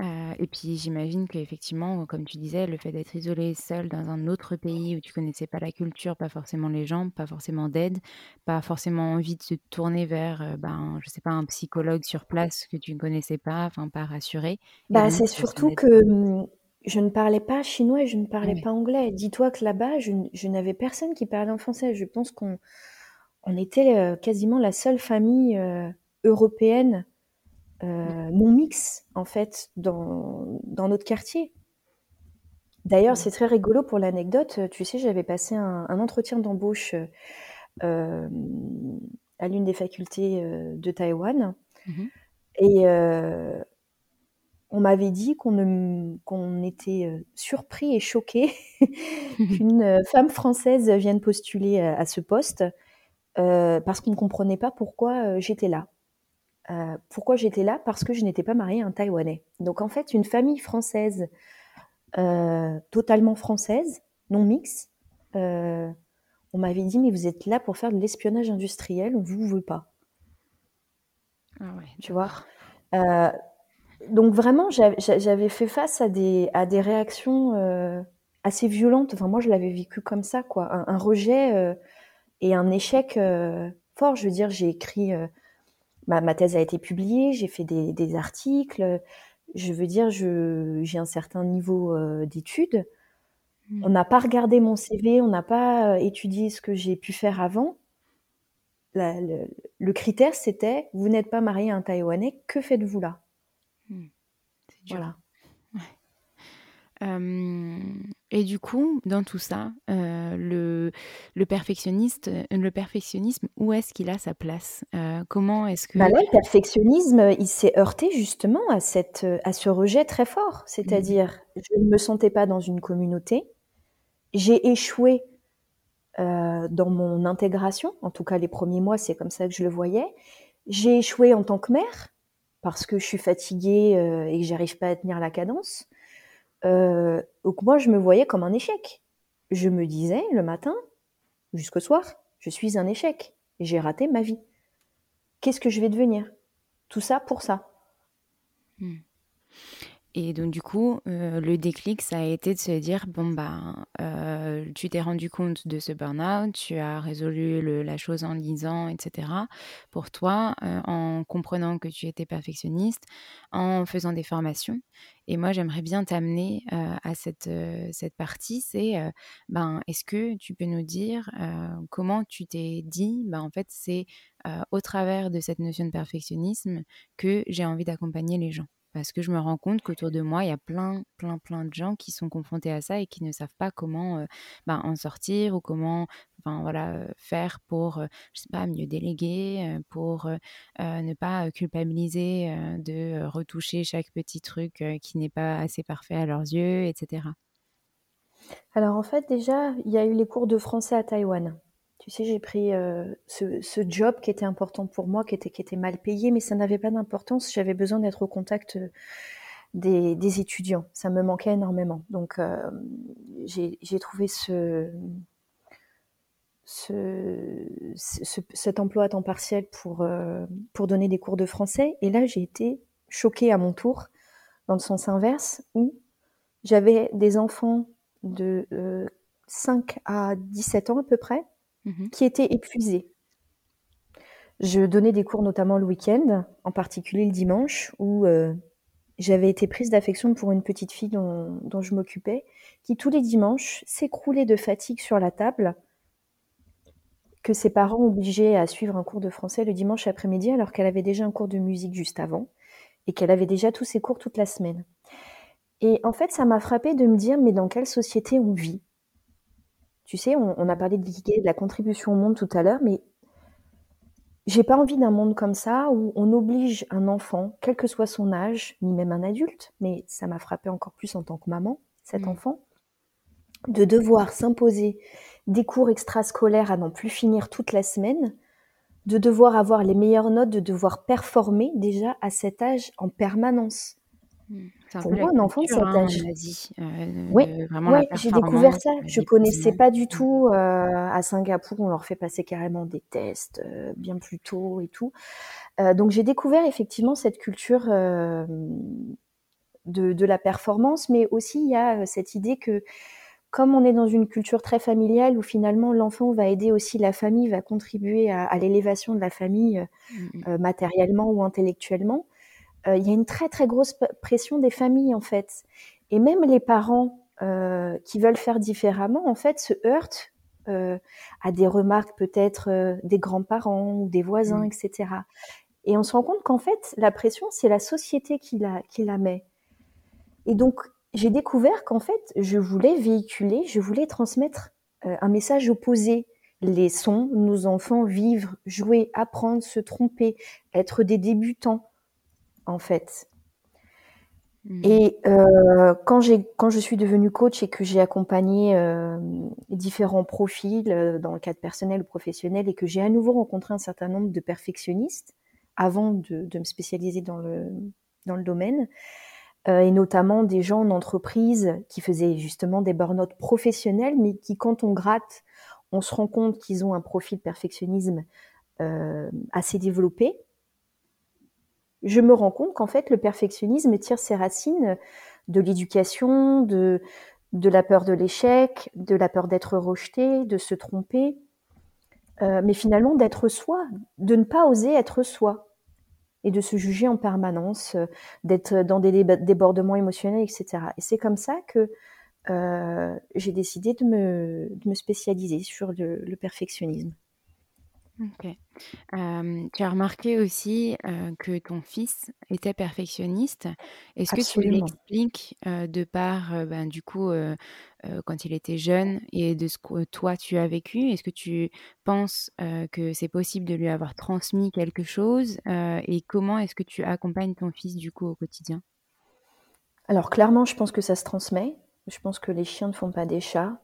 Euh, et puis j'imagine qu'effectivement, comme tu disais, le fait d'être isolé seul dans un autre pays où tu connaissais pas la culture, pas forcément les gens, pas forcément d'aide, pas forcément envie de se tourner vers, euh, ben, je sais pas, un psychologue sur place que tu ne connaissais pas, enfin pas rassuré. Bah, c'est surtout que hum, je ne parlais pas chinois et je ne parlais pas anglais. Dis-toi que là-bas, je, n'avais personne qui parlait en français. Je pense qu'on on était euh, quasiment la seule famille européenne euh, non mix en fait dans, dans notre quartier. D'ailleurs, c'est très rigolo pour l'anecdote. Tu sais, j'avais passé un, entretien d'embauche euh, à l'une des facultés euh, de Taïwan. Mhm. Et on m'avait dit qu'on qu'on était surpris et choqué qu'une femme française vienne postuler à, ce poste parce qu'on ne comprenait pas pourquoi j'étais là. Euh, pourquoi j'étais là? Parce que je n'étais pas mariée à un Taïwanais. Donc en fait, une famille française, euh, totalement française, non mix, euh, on m'avait dit mais vous êtes là pour faire de l'espionnage industriel, on vous veut pas. Ah ouais, tu vois? donc vraiment, j'avais fait face à des, à des réactions assez violentes. Enfin moi, je l'avais vécu comme ça, quoi, un, un rejet et un échec fort. Je veux dire, j'ai écrit ma, thèse a été publiée, j'ai fait des, articles. Je veux dire, j'ai un certain niveau euh, d'études. Hmm. On n'a pas regardé mon CV, on n'a pas euh, étudié ce que j'ai pu faire avant. le, critère, c'était vous n'êtes pas marié à un Taïwanais, que faites-vous là? Hmm. Voilà et du coup, dans tout ça, le, le, perfectionniste, le perfectionnisme, où est-ce qu'il a sa place? Comment est-ce que... Bah là, le perfectionnisme, il s'est heurté justement à, cette, à ce rejet très fort. Mmh. C'est-à-dire, je ne me sentais pas dans une communauté. J'ai échoué dans mon intégration. En tout cas, les premiers mois, c'est comme ça que je le voyais. J'ai échoué en tant que mère parce que je suis fatiguée et que j'arrive pas à tenir la cadence. Euh, donc moi, je me voyais comme un échec. Je me disais le matin jusqu'au soir, je suis un échec. J'ai raté ma vie. Qu'est-ce que je vais devenir? Tout ça pour ça. Hmm. Et donc, du coup, euh, le déclic, ça a été de se dire bon, bah, tu t'es rendu compte de ce burn-out, tu as résolu la chose en lisant, etc. Pour toi, euh, en comprenant que tu étais perfectionniste, en faisant des formations. Et moi, j'aimerais bien t'amener à cette, cette partie c'est ben, est-ce que tu peux nous dire comment tu t'es dit ben, en fait, c'est au travers de cette notion de perfectionnisme que j'ai envie d'accompagner les gens? Parce que je me rends compte qu'autour de moi, il y a plein, plein, plein de gens qui sont confrontés à ça et qui ne savent pas comment euh, ben, en sortir ou comment euh, faire pour, euh, je sais pas, mieux déléguer, pour ne pas culpabiliser de retoucher chaque petit truc qui n'est pas assez parfait à leurs yeux, etc. Alors en fait, déjà, il y a eu les cours de français à Taïwan. Tu sais, j'ai pris euh, ce, job qui était important pour moi, qui était, mal payé, mais ça n'avait pas d'importance. J'avais besoin d'être au contact euh, des, étudiants. Ça me manquait énormément. Donc, euh, j'ai trouvé ce, cet emploi à temps partiel pour, pour donner des cours de français. Et là, j'ai été choquée à mon tour, dans le sens inverse, où j'avais des enfants de 5 à 17 ans à peu près, Mmh qui était épuisé. Je donnais des cours notamment le week-end, en particulier le dimanche, où euh, j'avais été prise d'affection pour une petite fille dont, je m'occupais, qui tous les dimanches s'écroulait de fatigue sur la table, que ses parents obligeaient à suivre un cours de français le dimanche après-midi alors qu'elle avait déjà un cours de musique juste avant et qu'elle avait déjà tous ses cours toute la semaine. Et en fait, ça m'a frappé de me dire, mais dans quelle société on vit? Tu sais, on, a parlé de de la contribution au monde tout à l'heure, mais j'ai pas envie d'un monde comme ça où on oblige un enfant, quel que soit son âge, ni même un adulte, mais ça m'a frappé encore plus en tant que maman, cet mmh. enfant, de devoir s'imposer des cours extrascolaires à n'en plus finir toute la semaine, de devoir avoir les meilleures notes, de devoir performer déjà à cet âge en permanence. Mmh. Pour moi, un enfant de cet hein, âge. Euh, oui, j'ai découvert ça. Je connaissais pas du tout. à Singapour, on leur fait passer carrément des tests bien plus tôt et tout. donc j'ai découvert effectivement cette culture de, la performance, mais aussi il y a cette idée que comme on est dans une culture très familiale où finalement l'enfant va aider aussi la famille, va contribuer à, l'élévation de la famille mmh matériellement ou intellectuellement, euh, il y a une très très grosse pression des familles en fait. Et même les parents euh, qui veulent faire différemment, en fait, se heurtent euh, à des remarques peut-être des grands-parents ou des voisins, mmh. etc. Et on se rend compte qu'en fait, la pression, c'est la société qui la, qui la met. Et donc, j'ai découvert qu'en fait, je voulais véhiculer, je voulais transmettre un message opposé. Les sons, nos enfants vivre, jouer, apprendre, se tromper, être des débutants, en fait. Mmh. Et euh, quand, quand je suis devenue coach et que j'ai accompagné euh, différents profils euh, dans le cadre personnel ou professionnel et que j'ai à nouveau rencontré un certain nombre de perfectionnistes avant de, me spécialiser dans le, dans le domaine, et notamment des gens en entreprise qui faisaient justement des burn-out professionnels, mais qui, quand on gratte, on se rend compte qu'ils ont un profil perfectionnisme assez développé je me rends compte qu'en fait, le perfectionnisme tire ses racines de l'éducation, de, la peur de l'échec, de la peur d'être rejeté, de se tromper, euh, mais finalement d'être soi, de ne pas oser être soi et de se juger en permanence, euh, d'être dans des débordements émotionnels, etc. Et c'est comme ça que euh, j'ai décidé de me, spécialiser sur le perfectionnisme. OK. tu as remarqué aussi, que ton fils était perfectionniste. Est-ce que tu l'expliques, de par, ben, du coup, quand il était jeune et de ce que toi tu as vécu? Est-ce que tu penses, que c'est possible de lui avoir transmis quelque chose? et comment est-ce que tu accompagnes ton fils, du coup, au quotidien? Alors clairement, je pense que ça se transmet. Je pense que les chiens ne font pas des chats,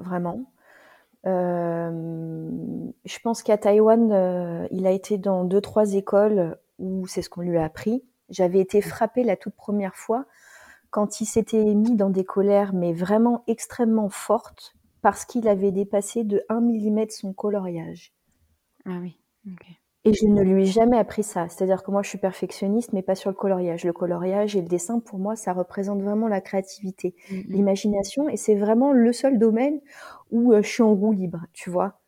vraiment. Euh, je pense qu'à Taïwan, euh, il a été dans deux, trois écoles où c'est ce qu'on lui a appris. J'avais été frappée la toute première fois quand il s'était mis dans des colères, mais vraiment extrêmement fortes, parce qu'il avait dépassé de 1 mm son coloriage. Ah oui, ok. Et je ne lui ai jamais appris ça. C'est-à-dire que moi, je suis perfectionniste, mais pas sur le coloriage. Le coloriage et le dessin, pour moi, ça représente vraiment la créativité, mmh, mmh. l'imagination, et c'est vraiment le seul domaine où euh, je suis en roue libre, tu vois.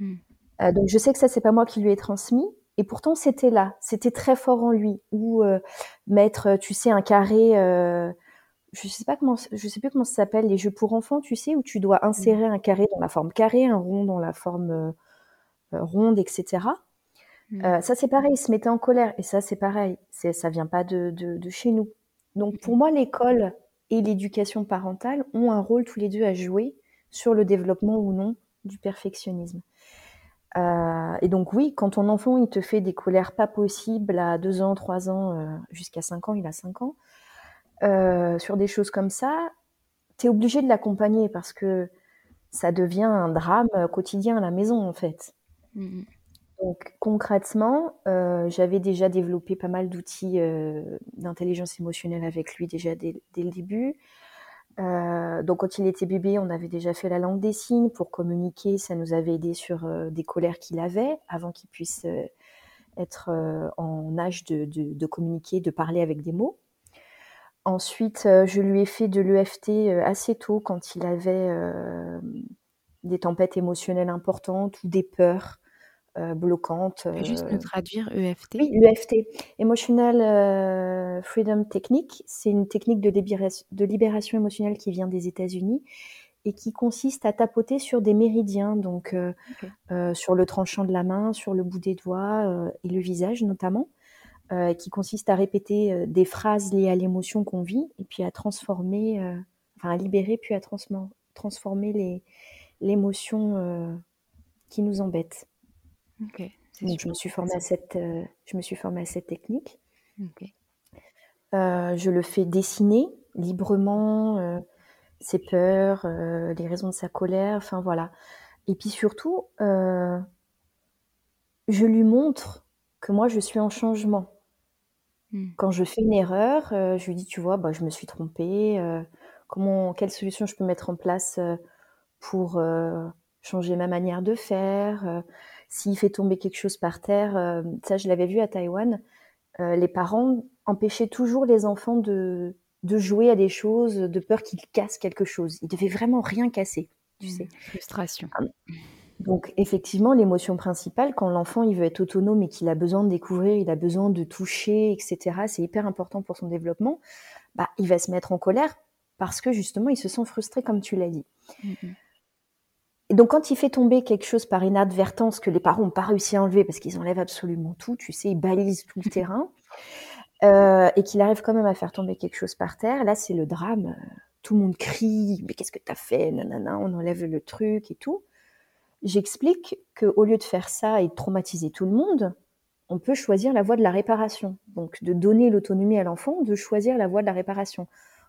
Mmh. Euh, donc, je sais que ça, c'est pas moi qui lui ai transmis, et pourtant, c'était là, c'était très fort en lui. Ou euh, mettre, tu sais, un carré. je sais pas comment, je sais plus comment ça s'appelle, les jeux pour enfants, tu sais, où tu dois insérer un carré dans la forme carré, un rond dans la forme ronde, etc. Mmh. Euh, ça, c'est pareil, il se mettait en colère. Et ça, c'est pareil, c'est, ça vient pas de, de, chez nous. Donc, pour mmh. moi, l'école et l'éducation parentale ont un rôle tous les deux à jouer sur le développement ou non du perfectionnisme. Euh, et donc, oui, quand ton enfant, il te fait des colères pas possibles à 2 ans, 3 ans, euh, jusqu'à 5 ans, il a 5 ans, sur des choses comme ça, tu es obligé de l'accompagner parce que ça devient un drame quotidien à la maison, en fait. Mmh donc concrètement, euh, j'avais déjà développé pas mal d'outils euh, d'intelligence émotionnelle avec lui déjà dès, le début. Euh, donc quand il était bébé, on avait déjà fait la langue des signes pour communiquer. Ça nous avait aidé sur des colères qu'il avait avant qu'il puisse être en âge de, de, communiquer, de parler avec des mots. Ensuite, je lui ai fait de l'EFT assez tôt quand il avait des tempêtes émotionnelles importantes ou des peurs. Euh, bloquante. juste nous euh, traduire EFT Oui, l'EFT, Emotional euh, Freedom Technique. C'est une technique de libération, de libération émotionnelle qui vient des États-Unis et qui consiste à tapoter sur des méridiens, donc sur le tranchant de la main, sur le bout des doigts et le visage notamment, qui consiste à répéter des phrases liées à l'émotion qu'on vit et puis à transformer, enfin à libérer puis à transformer l'émotion qui nous embête. Donc, je me suis formée à cette, euh, je me suis formée à cette technique. Euh, je le fais dessiner librement euh, ses peurs, les raisons de sa colère, enfin voilà. Et puis surtout, je lui montre que moi je suis en changement. Mmh. Quand je fais une erreur, je lui dis: «Tu vois, bah, je me suis trompée, comment quelle solution je peux mettre en place, pour, changer ma manière de faire?» S'il fait tomber quelque chose par terre, ça je l'avais vu à Taïwan, les parents empêchaient toujours les enfants de de jouer à des choses, de peur qu'ils cassent quelque chose. Ils devaient vraiment rien casser, tu mmh, sais? Frustration. Donc effectivement, l'émotion principale, quand l'enfant il veut être autonome et qu'il a besoin de découvrir, il a besoin de toucher, etc., c'est hyper important pour son développement, bah, il va se mettre en colère parce que justement, il se sent frustré, comme tu l'as dit. Mmh et donc quand il fait tomber quelque chose par inadvertance que les parents n'ont pas réussi à enlever parce qu'ils enlèvent absolument tout, tu sais, ils balisent tout le terrain, euh, et qu'il arrive quand même à faire tomber quelque chose par terre, là c'est le drame. Tout le monde crie, mais qu'est-ce que tu as fait Nanana, on enlève le truc et tout j'explique qu'au lieu de faire ça et de traumatiser tout le monde, on peut choisir la voie de la réparation. Donc de donner l'autonomie à l'enfant, de choisir la voie de la réparation.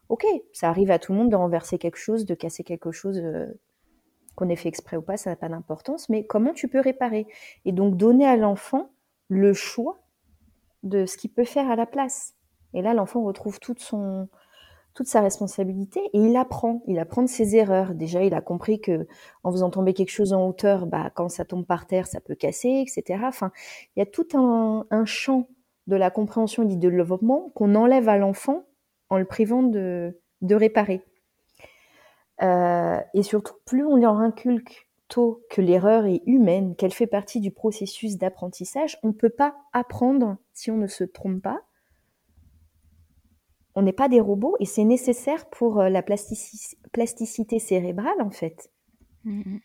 Ok, ça arrive à tout le monde de renverser quelque chose, de casser quelque chose, euh, qu'on ait fait exprès ou pas, ça n'a pas d'importance, mais comment tu peux réparer Et donc donner à l'enfant le choix de ce qu'il peut faire à la place. Et là, l'enfant retrouve toute sa responsabilité et il apprend, il apprend de ses erreurs. Déjà, il a compris que en faisant tomber quelque chose en hauteur, bah, quand ça tombe par terre, ça peut casser, etc. Enfin, il y a tout un, champ de la compréhension et du développement qu'on enlève à l'enfant en le privant de réparer. Euh, et surtout, plus on leur inculque tôt que l'erreur est humaine, qu'elle fait partie du processus d'apprentissage, on ne peut pas apprendre si on ne se trompe pas on n'est pas des robots et c'est nécessaire pour euh, la plasticité cérébrale en fait. Mmh,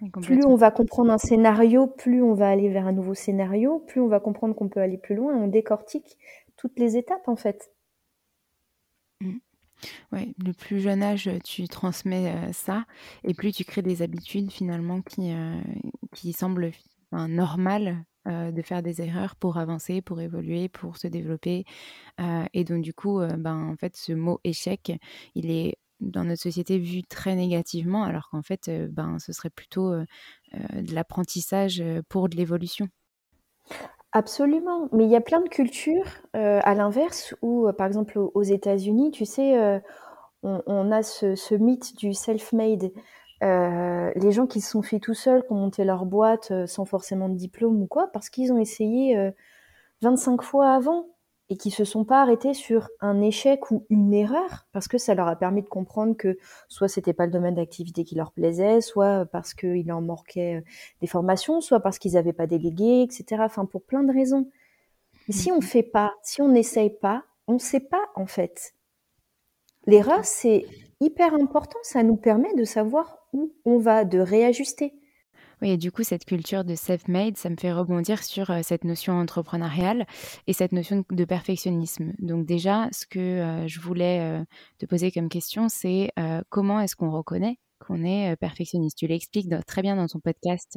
mmh. Plus on va comprendre un scénario, plus on va aller vers un nouveau scénario, plus on va comprendre qu'on peut aller plus loin. On décortique toutes les étapes en fait. Mmh. Oui, le plus jeune âge, tu transmets euh, ça, et plus tu crées des habitudes finalement qui, euh, qui semblent normales euh, de faire des erreurs pour avancer, pour évoluer, pour se développer. Euh, et donc du coup, euh, ben, en fait, ce mot échec, il est dans notre société vu très négativement, alors qu'en fait, ben, ce serait plutôt de l'apprentissage pour de l'évolution. Absolument, mais il y a plein de cultures à l'inverse où, par exemple, aux États-Unis, tu sais, on, a ce, mythe du self-made. Euh, les gens qui se sont fait tout seuls, qui ont monté leur boîte euh, sans forcément de diplôme ou quoi, parce qu'ils ont essayé 25 euh, fois avant et qui se sont pas arrêtés sur un échec ou une erreur, parce que ça leur a permis de comprendre que soit c'était pas le domaine d'activité qui leur plaisait, soit parce qu'il en manquait des formations, soit parce qu'ils n'avaient pas délégué, etc. Enfin, pour plein de raisons. Mais si on mhm. fait pas, si on n'essaye pas, on ne sait pas en fait. L'erreur, c'est hyper important, ça nous permet de savoir où on va, de réajuster. Oui, et du coup, cette culture de self-made, ça me fait rebondir sur euh, cette notion entrepreneuriale et cette notion de perfectionnisme. Donc déjà, ce que euh, je voulais euh, te poser comme question, c'est comment est-ce qu'on reconnaît qu'on est perfectionniste. Tu l'expliques très bien dans ton podcast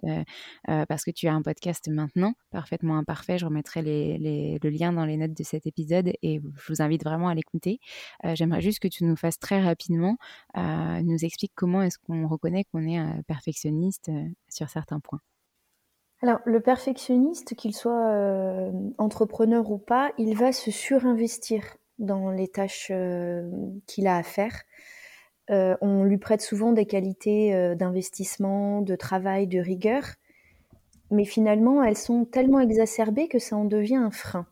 parce que tu as un podcast maintenant, parfaitement imparfait. Je remettrai le lien dans les notes de cet épisode et je vous invite vraiment à l'écouter. J'aimerais juste que tu nous fasses très rapidement, nous expliques comment est-ce qu'on reconnaît qu'on est perfectionniste sur certains points. Alors, le perfectionniste, qu'il soit entrepreneur ou pas, il va se surinvestir dans les tâches qu'il a à faire. Euh, on lui prête souvent des qualités euh, d'investissement, de travail, de rigueur, mais finalement, elles sont tellement exacerbées que ça en devient un frein.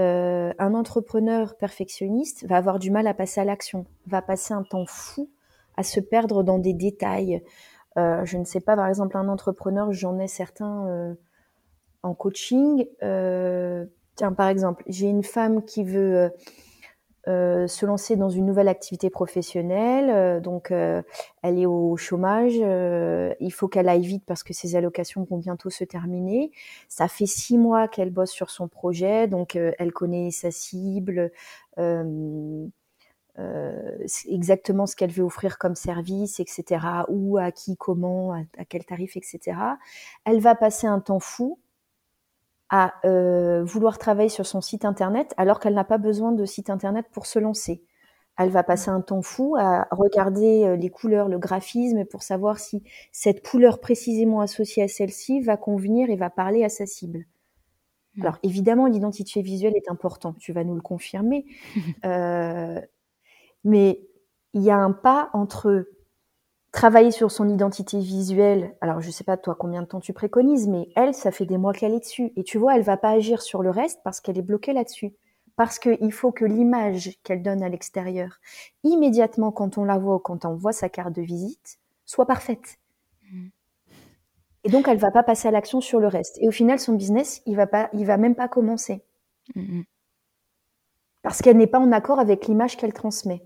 Euh, un entrepreneur perfectionniste va avoir du mal à passer à l'action, va passer un temps fou à se perdre dans des détails. je ne sais pas, par exemple, un entrepreneur, j'en ai certains en coaching. tiens, par exemple, j'ai une femme qui veut euh, se lancer dans une nouvelle activité professionnelle. Euh, donc, euh, elle est au chômage. il faut qu'elle aille vite parce que ses allocations vont bientôt se terminer. Ça fait six mois qu'elle bosse sur son projet, donc elle connaît sa cible. exactement ce qu'elle veut offrir comme service, etc. Où, à qui, comment, à quel tarif, etc. Elle va passer un temps fou à euh, vouloir travailler sur son site internet alors qu'elle n'a pas besoin de site internet pour se lancer. Elle va passer un temps fou à regarder euh, les couleurs, le graphisme pour savoir si cette couleur précisément associée à celle-ci va convenir et va parler à sa cible. Mmh. Alors évidemment, l'identité visuelle est importante, tu vas nous le confirmer, euh, mais il y a un pas entre travailler sur son identité visuelle. Alors je sais pas toi combien de temps tu préconises, mais elle, ça fait des mois qu'elle est dessus, et tu vois, elle va pas agir sur le reste parce qu'elle est bloquée là-dessus. Parce qu'il faut que l'image qu'elle donne à l'extérieur, immédiatement quand on la voit, quand on voit sa carte de visite, soit parfaite. Mmh. Et donc, elle va pas passer à l'action sur le reste. Et au final, son business, il va pas, il va même pas commencer. Mmh Parce qu'elle n'est pas en accord avec l'image qu'elle transmet.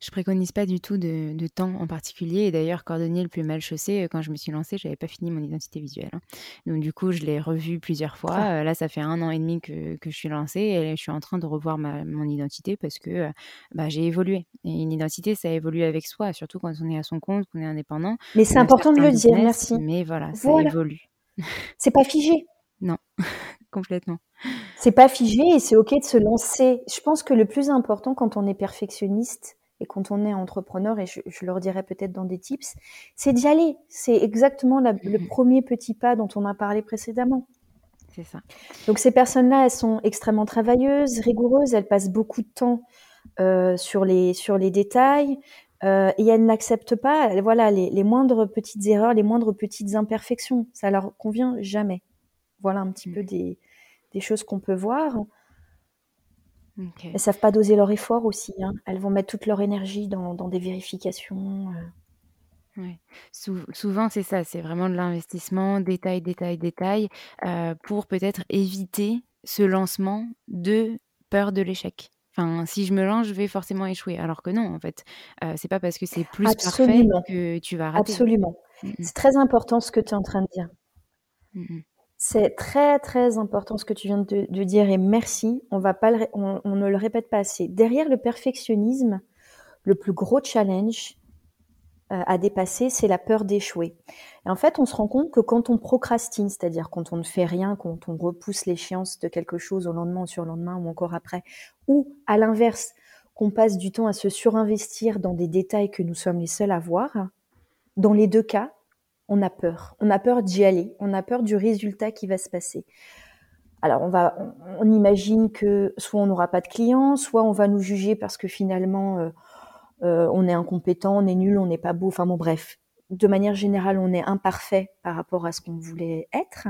Je préconise pas du tout de, de temps en particulier. Et d'ailleurs, cordonnier le plus mal chaussé, euh, quand je me suis lancée, j'avais pas fini mon identité visuelle. Hein. Donc du coup, je l'ai revu plusieurs fois. Euh, là, ça fait un an et demi que, que, je suis lancée et je suis en train de revoir ma, mon identité parce que euh, bah, j'ai évolué. Et une identité, ça évolue avec soi, surtout quand on est à son compte, qu'on est indépendant. Mais c'est important de le dire, merci. Mais voilà, ça évolue. C'est pas figé. non, complètement. C'est pas figé et c'est ok de se lancer. Je pense que le plus important quand on est perfectionniste, et quand on est entrepreneur, et je, je le redirai peut-être dans des tips, c'est d'y aller. C'est exactement la, le mmh premier petit pas dont on a parlé précédemment. C'est ça. Donc ces personnes-là, elles sont extrêmement travailleuses, rigoureuses, elles passent beaucoup de temps euh, sur, les, sur les détails, euh, et elles n'acceptent pas voilà, les, les, moindres petites erreurs, les moindres petites imperfections. Ça leur convient jamais. Voilà un petit mmh. peu des, des choses qu'on peut voir. Elles Elles savent pas doser leur effort aussi. Hein. Elles vont mettre toute leur énergie dans, dans des vérifications. Euh. Ouais. souvent, c'est ça, c'est vraiment de l'investissement, détail, détail, détail, euh, pour peut-être éviter ce lancement de peur de l'échec. Enfin, si je me lance, je vais forcément échouer. Alors que non, en fait, euh, c'est pas parce que c'est plus Absolument. parfait que tu vas rater. Absolument. Mmh c'est très important ce que tu es en train de dire. Mmh c'est très très important ce que tu viens de, dire et merci. On va pas, on, ne le répète pas assez. Derrière le perfectionnisme, le plus gros challenge euh, à dépasser, c'est la peur d'échouer. Et en fait, on se rend compte que quand on procrastine, c'est-à-dire quand on ne fait rien, quand on repousse l'échéance de quelque chose au lendemain ou sur le lendemain ou encore après, ou à l'inverse, qu'on passe du temps à se surinvestir dans des détails que nous sommes les seuls à voir, dans les deux cas, on a peur. On a peur d'y aller. On a peur du résultat qui va se passer. Alors, on va, on, imagine que soit on n'aura pas de clients, soit on va nous juger parce que finalement, euh, euh, on est incompétent, on est nul, on n'est pas beau. Enfin bon, bref. De manière générale, on est imparfait par rapport à ce qu'on voulait être,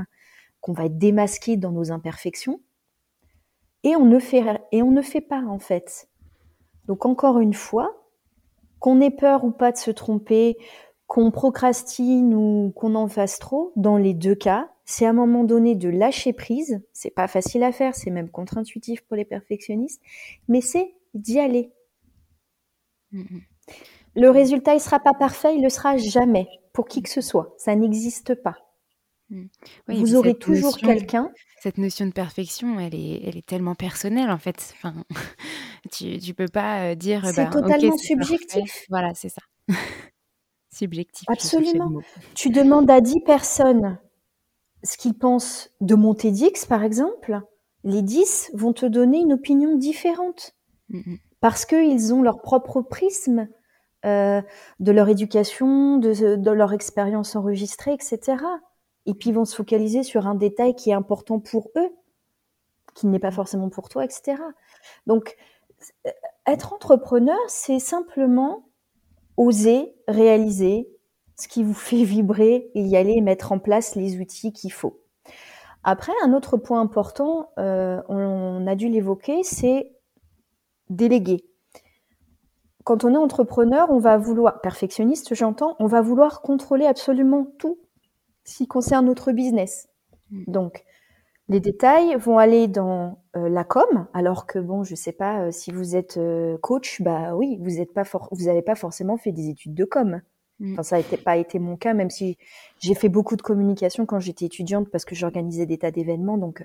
qu'on va être démasqué dans nos imperfections. Et on ne fait, et on ne fait pas, en fait. Donc, encore une fois, qu'on ait peur ou pas de se tromper, qu'on procrastine ou qu'on en fasse trop, dans les deux cas, c'est à un moment donné de lâcher prise. C'est pas facile à faire, c'est même contre-intuitif pour les perfectionnistes, mais c'est d'y aller. Mm-hmm. Le résultat, il sera pas parfait, il le sera jamais pour qui que ce soit. Ça n'existe pas. Mm. Vous aurez toujours quelqu'un. Cette notion de perfection, elle est, elle est tellement personnelle en fait. Enfin, tu, tu peux pas euh, dire. C'est bah, totalement subjectif. Voilà, c'est ça. subjectif. Absolument. Tu demandes à 10 personnes ce qu'ils pensent de mon TEDx, par exemple. Les 10 vont te donner une opinion différente. Parce qu'ils ont leur propre prisme euh, de leur éducation, de, de leur expérience enregistrée, etc. Et puis ils vont se focaliser sur un détail qui est important pour eux, qui n'est pas forcément pour toi, etc. Donc, euh, être entrepreneur, c'est simplement Oser réaliser ce qui vous fait vibrer et y aller et mettre en place les outils qu'il faut. Après, un autre point important, euh, on, a dû l'évoquer, c'est déléguer. Quand on est entrepreneur, on va vouloir, perfectionniste j'entends, on va vouloir contrôler absolument tout ce qui concerne notre business. Mm. Donc, les détails vont aller dans euh, la com, alors que bon, je sais pas euh, si vous êtes euh, coach, bah oui, vous n'êtes pas vous n'avez pas forcément fait des études de com. Mm. Enfin, ça n'a pas été mon cas, même si j'ai fait beaucoup de communication quand j'étais étudiante parce que j'organisais des tas d'événements, donc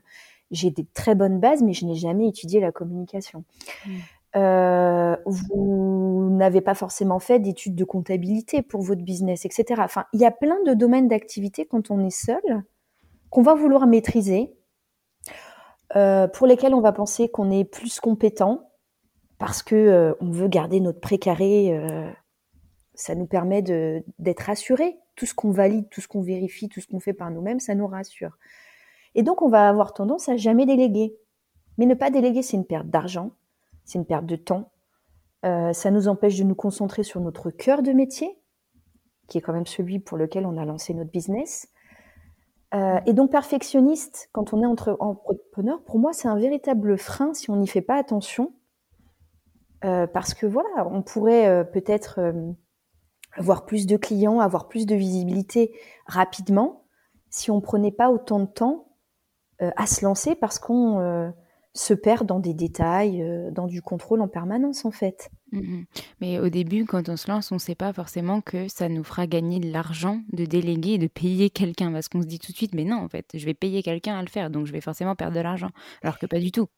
j'ai des très bonnes bases, mais je n'ai jamais étudié la communication. Mm. vous n'avez pas forcément fait d'études de comptabilité pour votre business, etc. Enfin, il y a plein de domaines d'activité quand on est seul qu'on va vouloir maîtriser euh, pour lesquels on va penser qu'on est plus compétent parce que euh, on veut garder notre précaré. Euh, ça nous permet d'être assuré. Tout ce qu'on valide, tout ce qu'on vérifie, tout ce qu'on fait par nous-mêmes, ça nous rassure. Et donc, on va avoir tendance à jamais déléguer. Mais ne pas déléguer, c'est une perte d'argent, c'est une perte de temps. Euh, ça nous empêche de nous concentrer sur notre cœur de métier, qui est quand même celui pour lequel on a lancé notre business. Euh, et donc, perfectionniste, quand on est entre entrepreneur, pour moi, c'est un véritable frein si on n'y fait pas attention. Euh, parce que voilà, on pourrait peut-être avoir plus de clients, avoir plus de visibilité rapidement si on prenait pas autant de temps à se lancer parce qu'on se perd dans des détails, euh, dans du contrôle en permanence en fait. Mmh Mais au début, quand on se lance, on ne sait pas forcément que ça nous fera gagner de l'argent de déléguer et de payer quelqu'un. Parce qu'on se dit tout de suite, mais non, en fait, je vais payer quelqu'un à le faire, donc je vais forcément perdre de l'argent. Alors que pas du tout.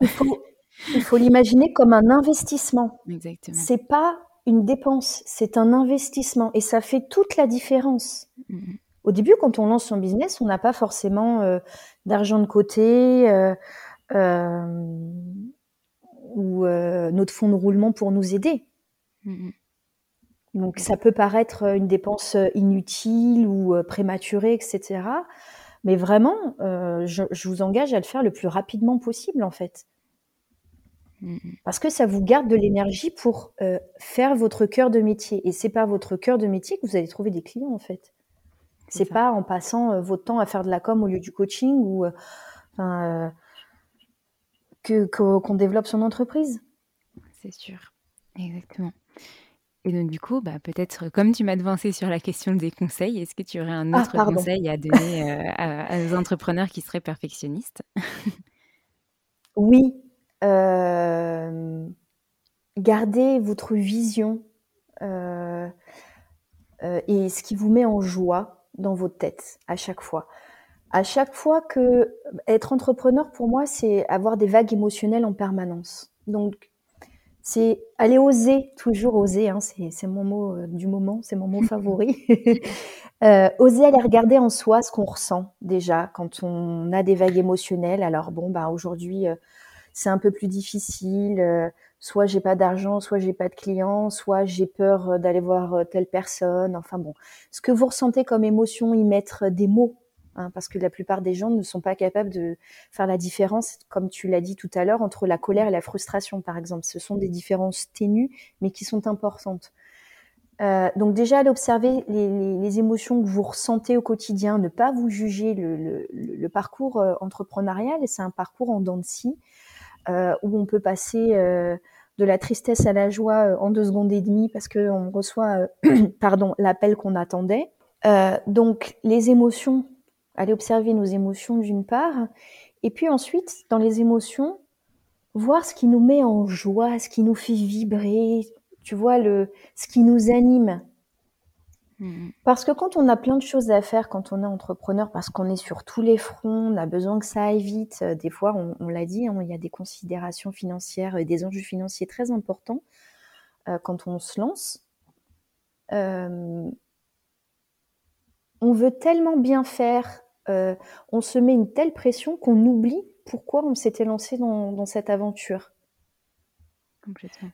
Il faut, l'imaginer comme un investissement. Exactement. C'est pas une dépense, c'est un investissement. Et ça fait toute la différence. Mmh au début, quand on lance son business, on n'a pas forcément euh, d'argent de côté. Euh, ou euh, notre fonds de roulement pour nous aider. Mmh Donc ça peut paraître une dépense inutile ou prématurée, etc. Mais vraiment, je, vous engage à le faire le plus rapidement possible, en fait. Mmh Parce que ça vous garde de l'énergie pour faire votre cœur de métier. Et c'est pas votre cœur de métier que vous allez trouver des clients, en fait. C'est pas en passant votre temps à faire de la com au lieu du coaching ou qu'on développe son entreprise. C'est sûr, exactement. Et donc du coup, bah, peut-être comme tu m'as devancé sur la question des conseils, est-ce que tu aurais un ah, autre conseil à donner euh, à, aux entrepreneurs qui seraient perfectionnistes? Oui, euh, gardez votre vision euh, et ce qui vous met en joie dans votre tête à chaque fois à chaque fois que être entrepreneur pour moi, c'est avoir des vagues émotionnelles en permanence. Donc, c'est aller oser, toujours oser, hein, c'est mon mot euh, du moment, c'est mon mot favori. euh, oser aller regarder en soi ce qu'on ressent déjà quand on a des vagues émotionnelles. Alors bon, bah aujourd'hui, euh, c'est un peu plus difficile. Soit j'ai pas d'argent, soit j'ai pas de clients, soit j'ai peur d'aller voir telle personne. Enfin bon, ce que vous ressentez comme émotion, y mettre des mots Hein, parce que la plupart des gens ne sont pas capables de faire la différence, comme tu l'as dit tout à l'heure, entre la colère et la frustration, par exemple. Ce sont des différences ténues, mais qui sont importantes. Euh, donc déjà, d'observer les, émotions que vous ressentez au quotidien, ne pas vous juger le, parcours euh, entrepreneurial, c'est un parcours en dents de scie, euh, où on peut passer de la tristesse à la joie en deux secondes et demie parce qu'on reçoit pardon l'appel qu'on attendait. donc les émotions aller observer nos émotions d'une part, et puis ensuite, dans les émotions, voir ce qui nous met en joie, ce qui nous fait vibrer, tu vois, le, ce qui nous anime. Mmh. Parce que quand on a plein de choses à faire, quand on est entrepreneur, parce qu'on est sur tous les fronts, on a besoin que ça aille vite. Euh, des fois, on, l'a dit, hein, il y a des considérations financières et des enjeux financiers très importants euh, quand on se lance. Euh, on veut tellement bien faire euh, on se met une telle pression qu'on oublie pourquoi on s'était lancé dans, cette aventure.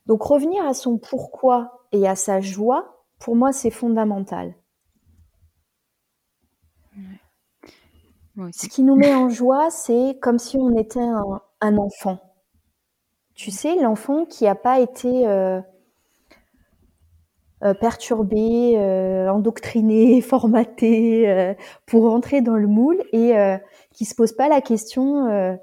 Donc revenir à son pourquoi et à sa joie, pour moi, c'est fondamental. Ce qui nous met en joie, c'est comme si on était un, enfant. Tu sais, l'enfant qui n'a pas été euh, euh, perturbé, euh, endoctriné, formaté euh, pour rentrer dans le moule et qui se pose pas la question.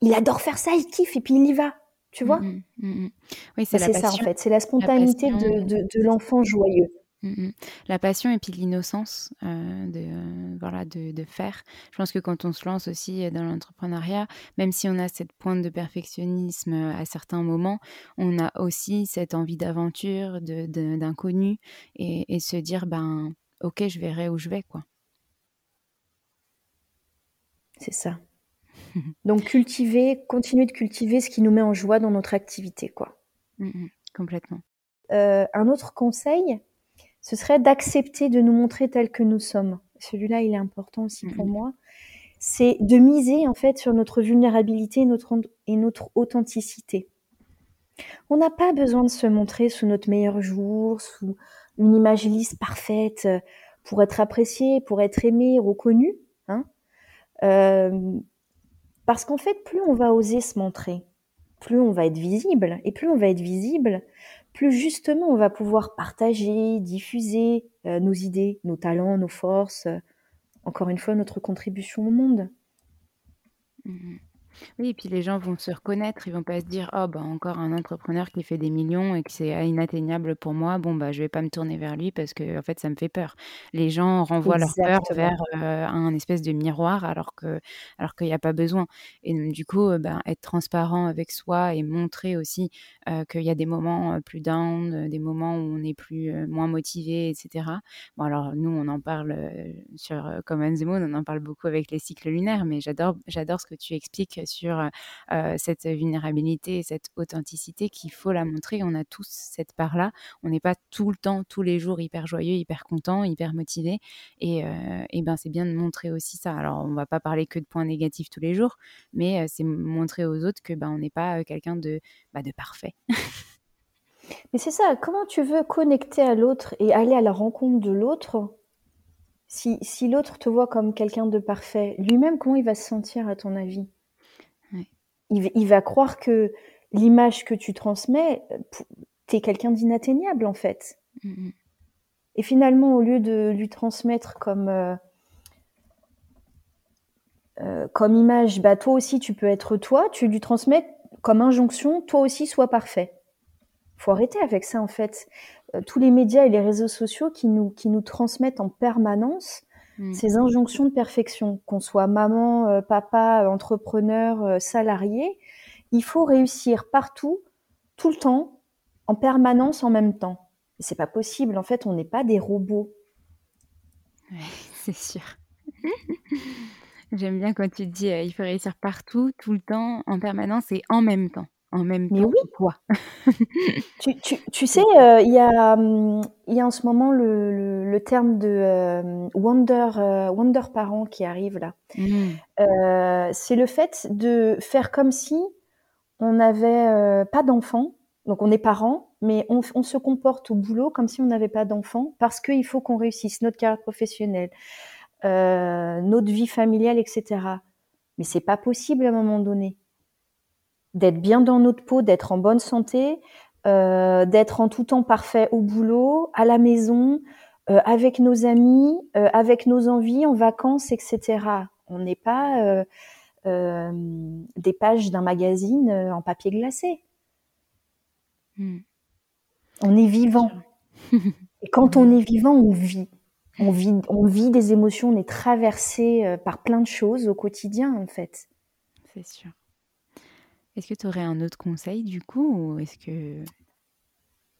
il adore faire ça, il kiffe et puis il y va. Tu vois? Mmh mmh Oui, c'est ça en fait. C'est la spontanéité de l'enfant joyeux. Mmh la passion et puis l'innocence euh, de, euh, voilà, de, de, faire. Je pense que quand on se lance aussi dans l'entrepreneuriat, même si on a cette pointe de perfectionnisme à certains moments, on a aussi cette envie d'aventure, d'inconnu de, et, et, se dire, ben, ok, je verrai où je vais. quoi. C'est ça. Donc cultiver, continuer de cultiver ce qui nous met en joie dans notre activité. quoi. Mmh complètement. Euh, un autre conseil, ce serait d'accepter de nous montrer tels que nous sommes. Celui-là, il est important aussi pour moi. C'est de miser en fait sur notre vulnérabilité notre, et notre authenticité. On n'a pas besoin de se montrer sous notre meilleur jour, sous une image lisse parfaite pour être apprécié, pour être aimé, reconnu. Hein. Euh, Parce qu'en fait, plus on va oser se montrer, plus on va être visible. Et plus on va être visible, plus justement on va pouvoir partager, diffuser euh, nos idées, nos talents, nos forces, euh, encore une fois, notre contribution au monde. Mmh oui, et puis les gens vont se reconnaître, ils vont pas se dire: «Oh bah, encore un entrepreneur qui fait des millions et que c'est inatteignable pour moi, bon bah, je vais pas me tourner vers lui parce que en fait ça me fait peur». Les gens renvoient leur peur vers, euh, un espèce de miroir alors que alors qu'il y a pas besoin et du coup, ben, être transparent avec soi et montrer aussi, euh, qu'il y a des moments, plus down, des moments où on est plus, moins motivé et cetera. Bon alors nous on en parle, sur, Common the Moon, on en parle beaucoup avec les cycles lunaires mais j'adore j'adore ce que tu expliques sur cette vulnérabilité et cette authenticité qu'il faut la montrer. On a tous cette part-là. On n'est pas tout le temps, tous les jours hyper joyeux, hyper content, hyper motivé. Et, ben c'est bien de montrer aussi ça. Alors on va pas parler que de points négatifs tous les jours, mais c'est montrer aux autres que ben on n'est pas quelqu'un de, bah, de parfait. Mais c'est ça, comment tu veux connecter à l'autre et aller à la rencontre de l'autre si, si l'autre te voit comme quelqu'un de parfait, lui-même, comment il va se sentir à ton avis? Il, va croire que l'image que tu transmets, tu es quelqu'un d'inatteignable en fait. Mmh, mmh. Et finalement, au lieu de lui transmettre comme, euh, euh, comme image, bah, toi aussi tu peux être toi, tu lui transmets comme injonction, toi aussi sois parfait. Faut arrêter avec ça en fait. Euh, tous les médias et les réseaux sociaux qui nous, qui nous transmettent en permanence Mm. ces injonctions de perfection, qu'on soit maman, euh, papa, entrepreneur, euh, salarié, il faut réussir partout, tout le temps, en permanence, en même temps. Et c'est pas possible. En fait, on n'est pas des robots. c'est sûr. J'aime bien quand tu dis euh, il faut réussir partout, tout le temps, en permanence et en même temps en même Mais temps oui. quoi tu, tu, tu, sais, euh, il y, a, hum, y a en ce moment le, le, terme de euh, wonder, euh, wonder parent qui arrive là. Mmh. c'est le fait de faire comme si on n'avait pas d'enfant. Donc on est parent, mais on, on, se comporte au boulot comme si on n'avait pas d'enfant parce qu'il faut qu'on réussisse notre carrière professionnelle, notre vie familiale, etc. Mais c'est pas possible à un moment donné d'être bien dans notre peau, d'être en bonne santé, euh, d'être en tout temps parfait au boulot, à la maison, euh, avec nos amis, euh, avec nos envies, en vacances, etc. On n'est pas des pages d'un magazine en papier glacé. Hmm. On est vivant. Et quand on est vivant, on vit. On vit, on vit des émotions, on est traversé par plein de choses au quotidien, en fait. C'est sûr. Est-ce que tu aurais un autre conseil du coup ou est-ce que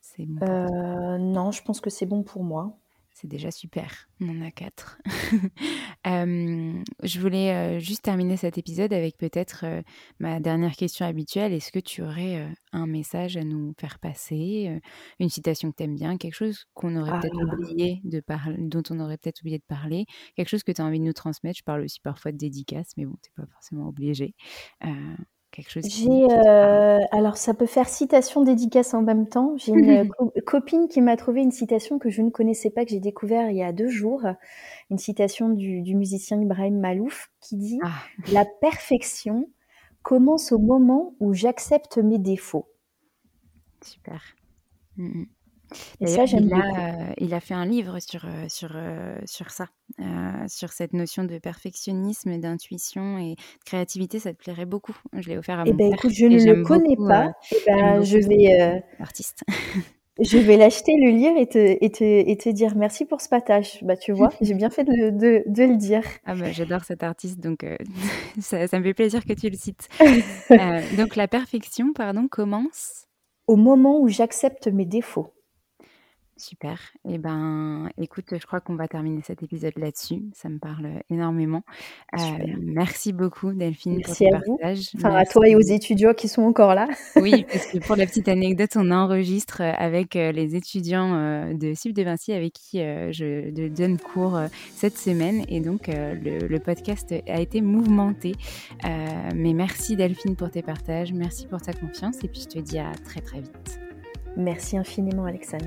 c'est bon euh, non, je pense que c'est bon pour moi. C'est déjà super, on en a quatre. je voulais euh, juste terminer cet épisode avec peut-être euh, ma dernière question habituelle. Est-ce que tu aurais un message à nous faire passer, une citation que tu aimes bien, quelque chose qu'on aurait peut-être ah. oublié de parler, dont on aurait peut-être oublié de parler, quelque chose que tu as envie de nous transmettre? Je parle aussi parfois de dédicace, mais bon, tu n'es pas forcément obligé. J'ai, euh, alors ça peut faire citation dédicace en même temps. J'ai une copine qui m'a trouvé une citation que je ne connaissais pas, que j'ai découvert il y a deux jours. Une citation du, musicien Ibrahim Malouf qui dit ah. La perfection commence au moment où j'accepte mes défauts. Super. Mmh et ça, j'aime il a, il a fait un livre sur, sur, sur ça, sur cette notion de perfectionnisme, d'intuition et de créativité. Ça te plairait beaucoup. Je l'ai offert à eh mon ben, écoute, je ne le connais pas. Eh ben, je vais, artiste. je vais l'acheter, le lire et te, et, te, et te dire merci pour ce partage. Bah, tu vois, j'ai bien fait de, de, de, le dire. Ah bah, j'adore cet artiste, donc ça, ça, me fait plaisir que tu le cites. donc la perfection, pardon, commence au moment où j'accepte mes défauts. Super. Eh ben, écoute, je crois qu'on va terminer cet épisode là-dessus. Ça me parle énormément. Euh, merci beaucoup, Delphine, merci pour ton à partage. Enfin, à toi et aux étudiants qui sont encore là. oui, parce que pour la petite anecdote, on enregistre avec euh, les étudiants euh, de Cible de Vinci avec qui je donne cours cette semaine. Et donc, le, le, podcast a été mouvementé. mais merci, Delphine, pour tes partages. Merci pour ta confiance. Et puis, je te dis à très, très vite. Merci infiniment, Alexandre.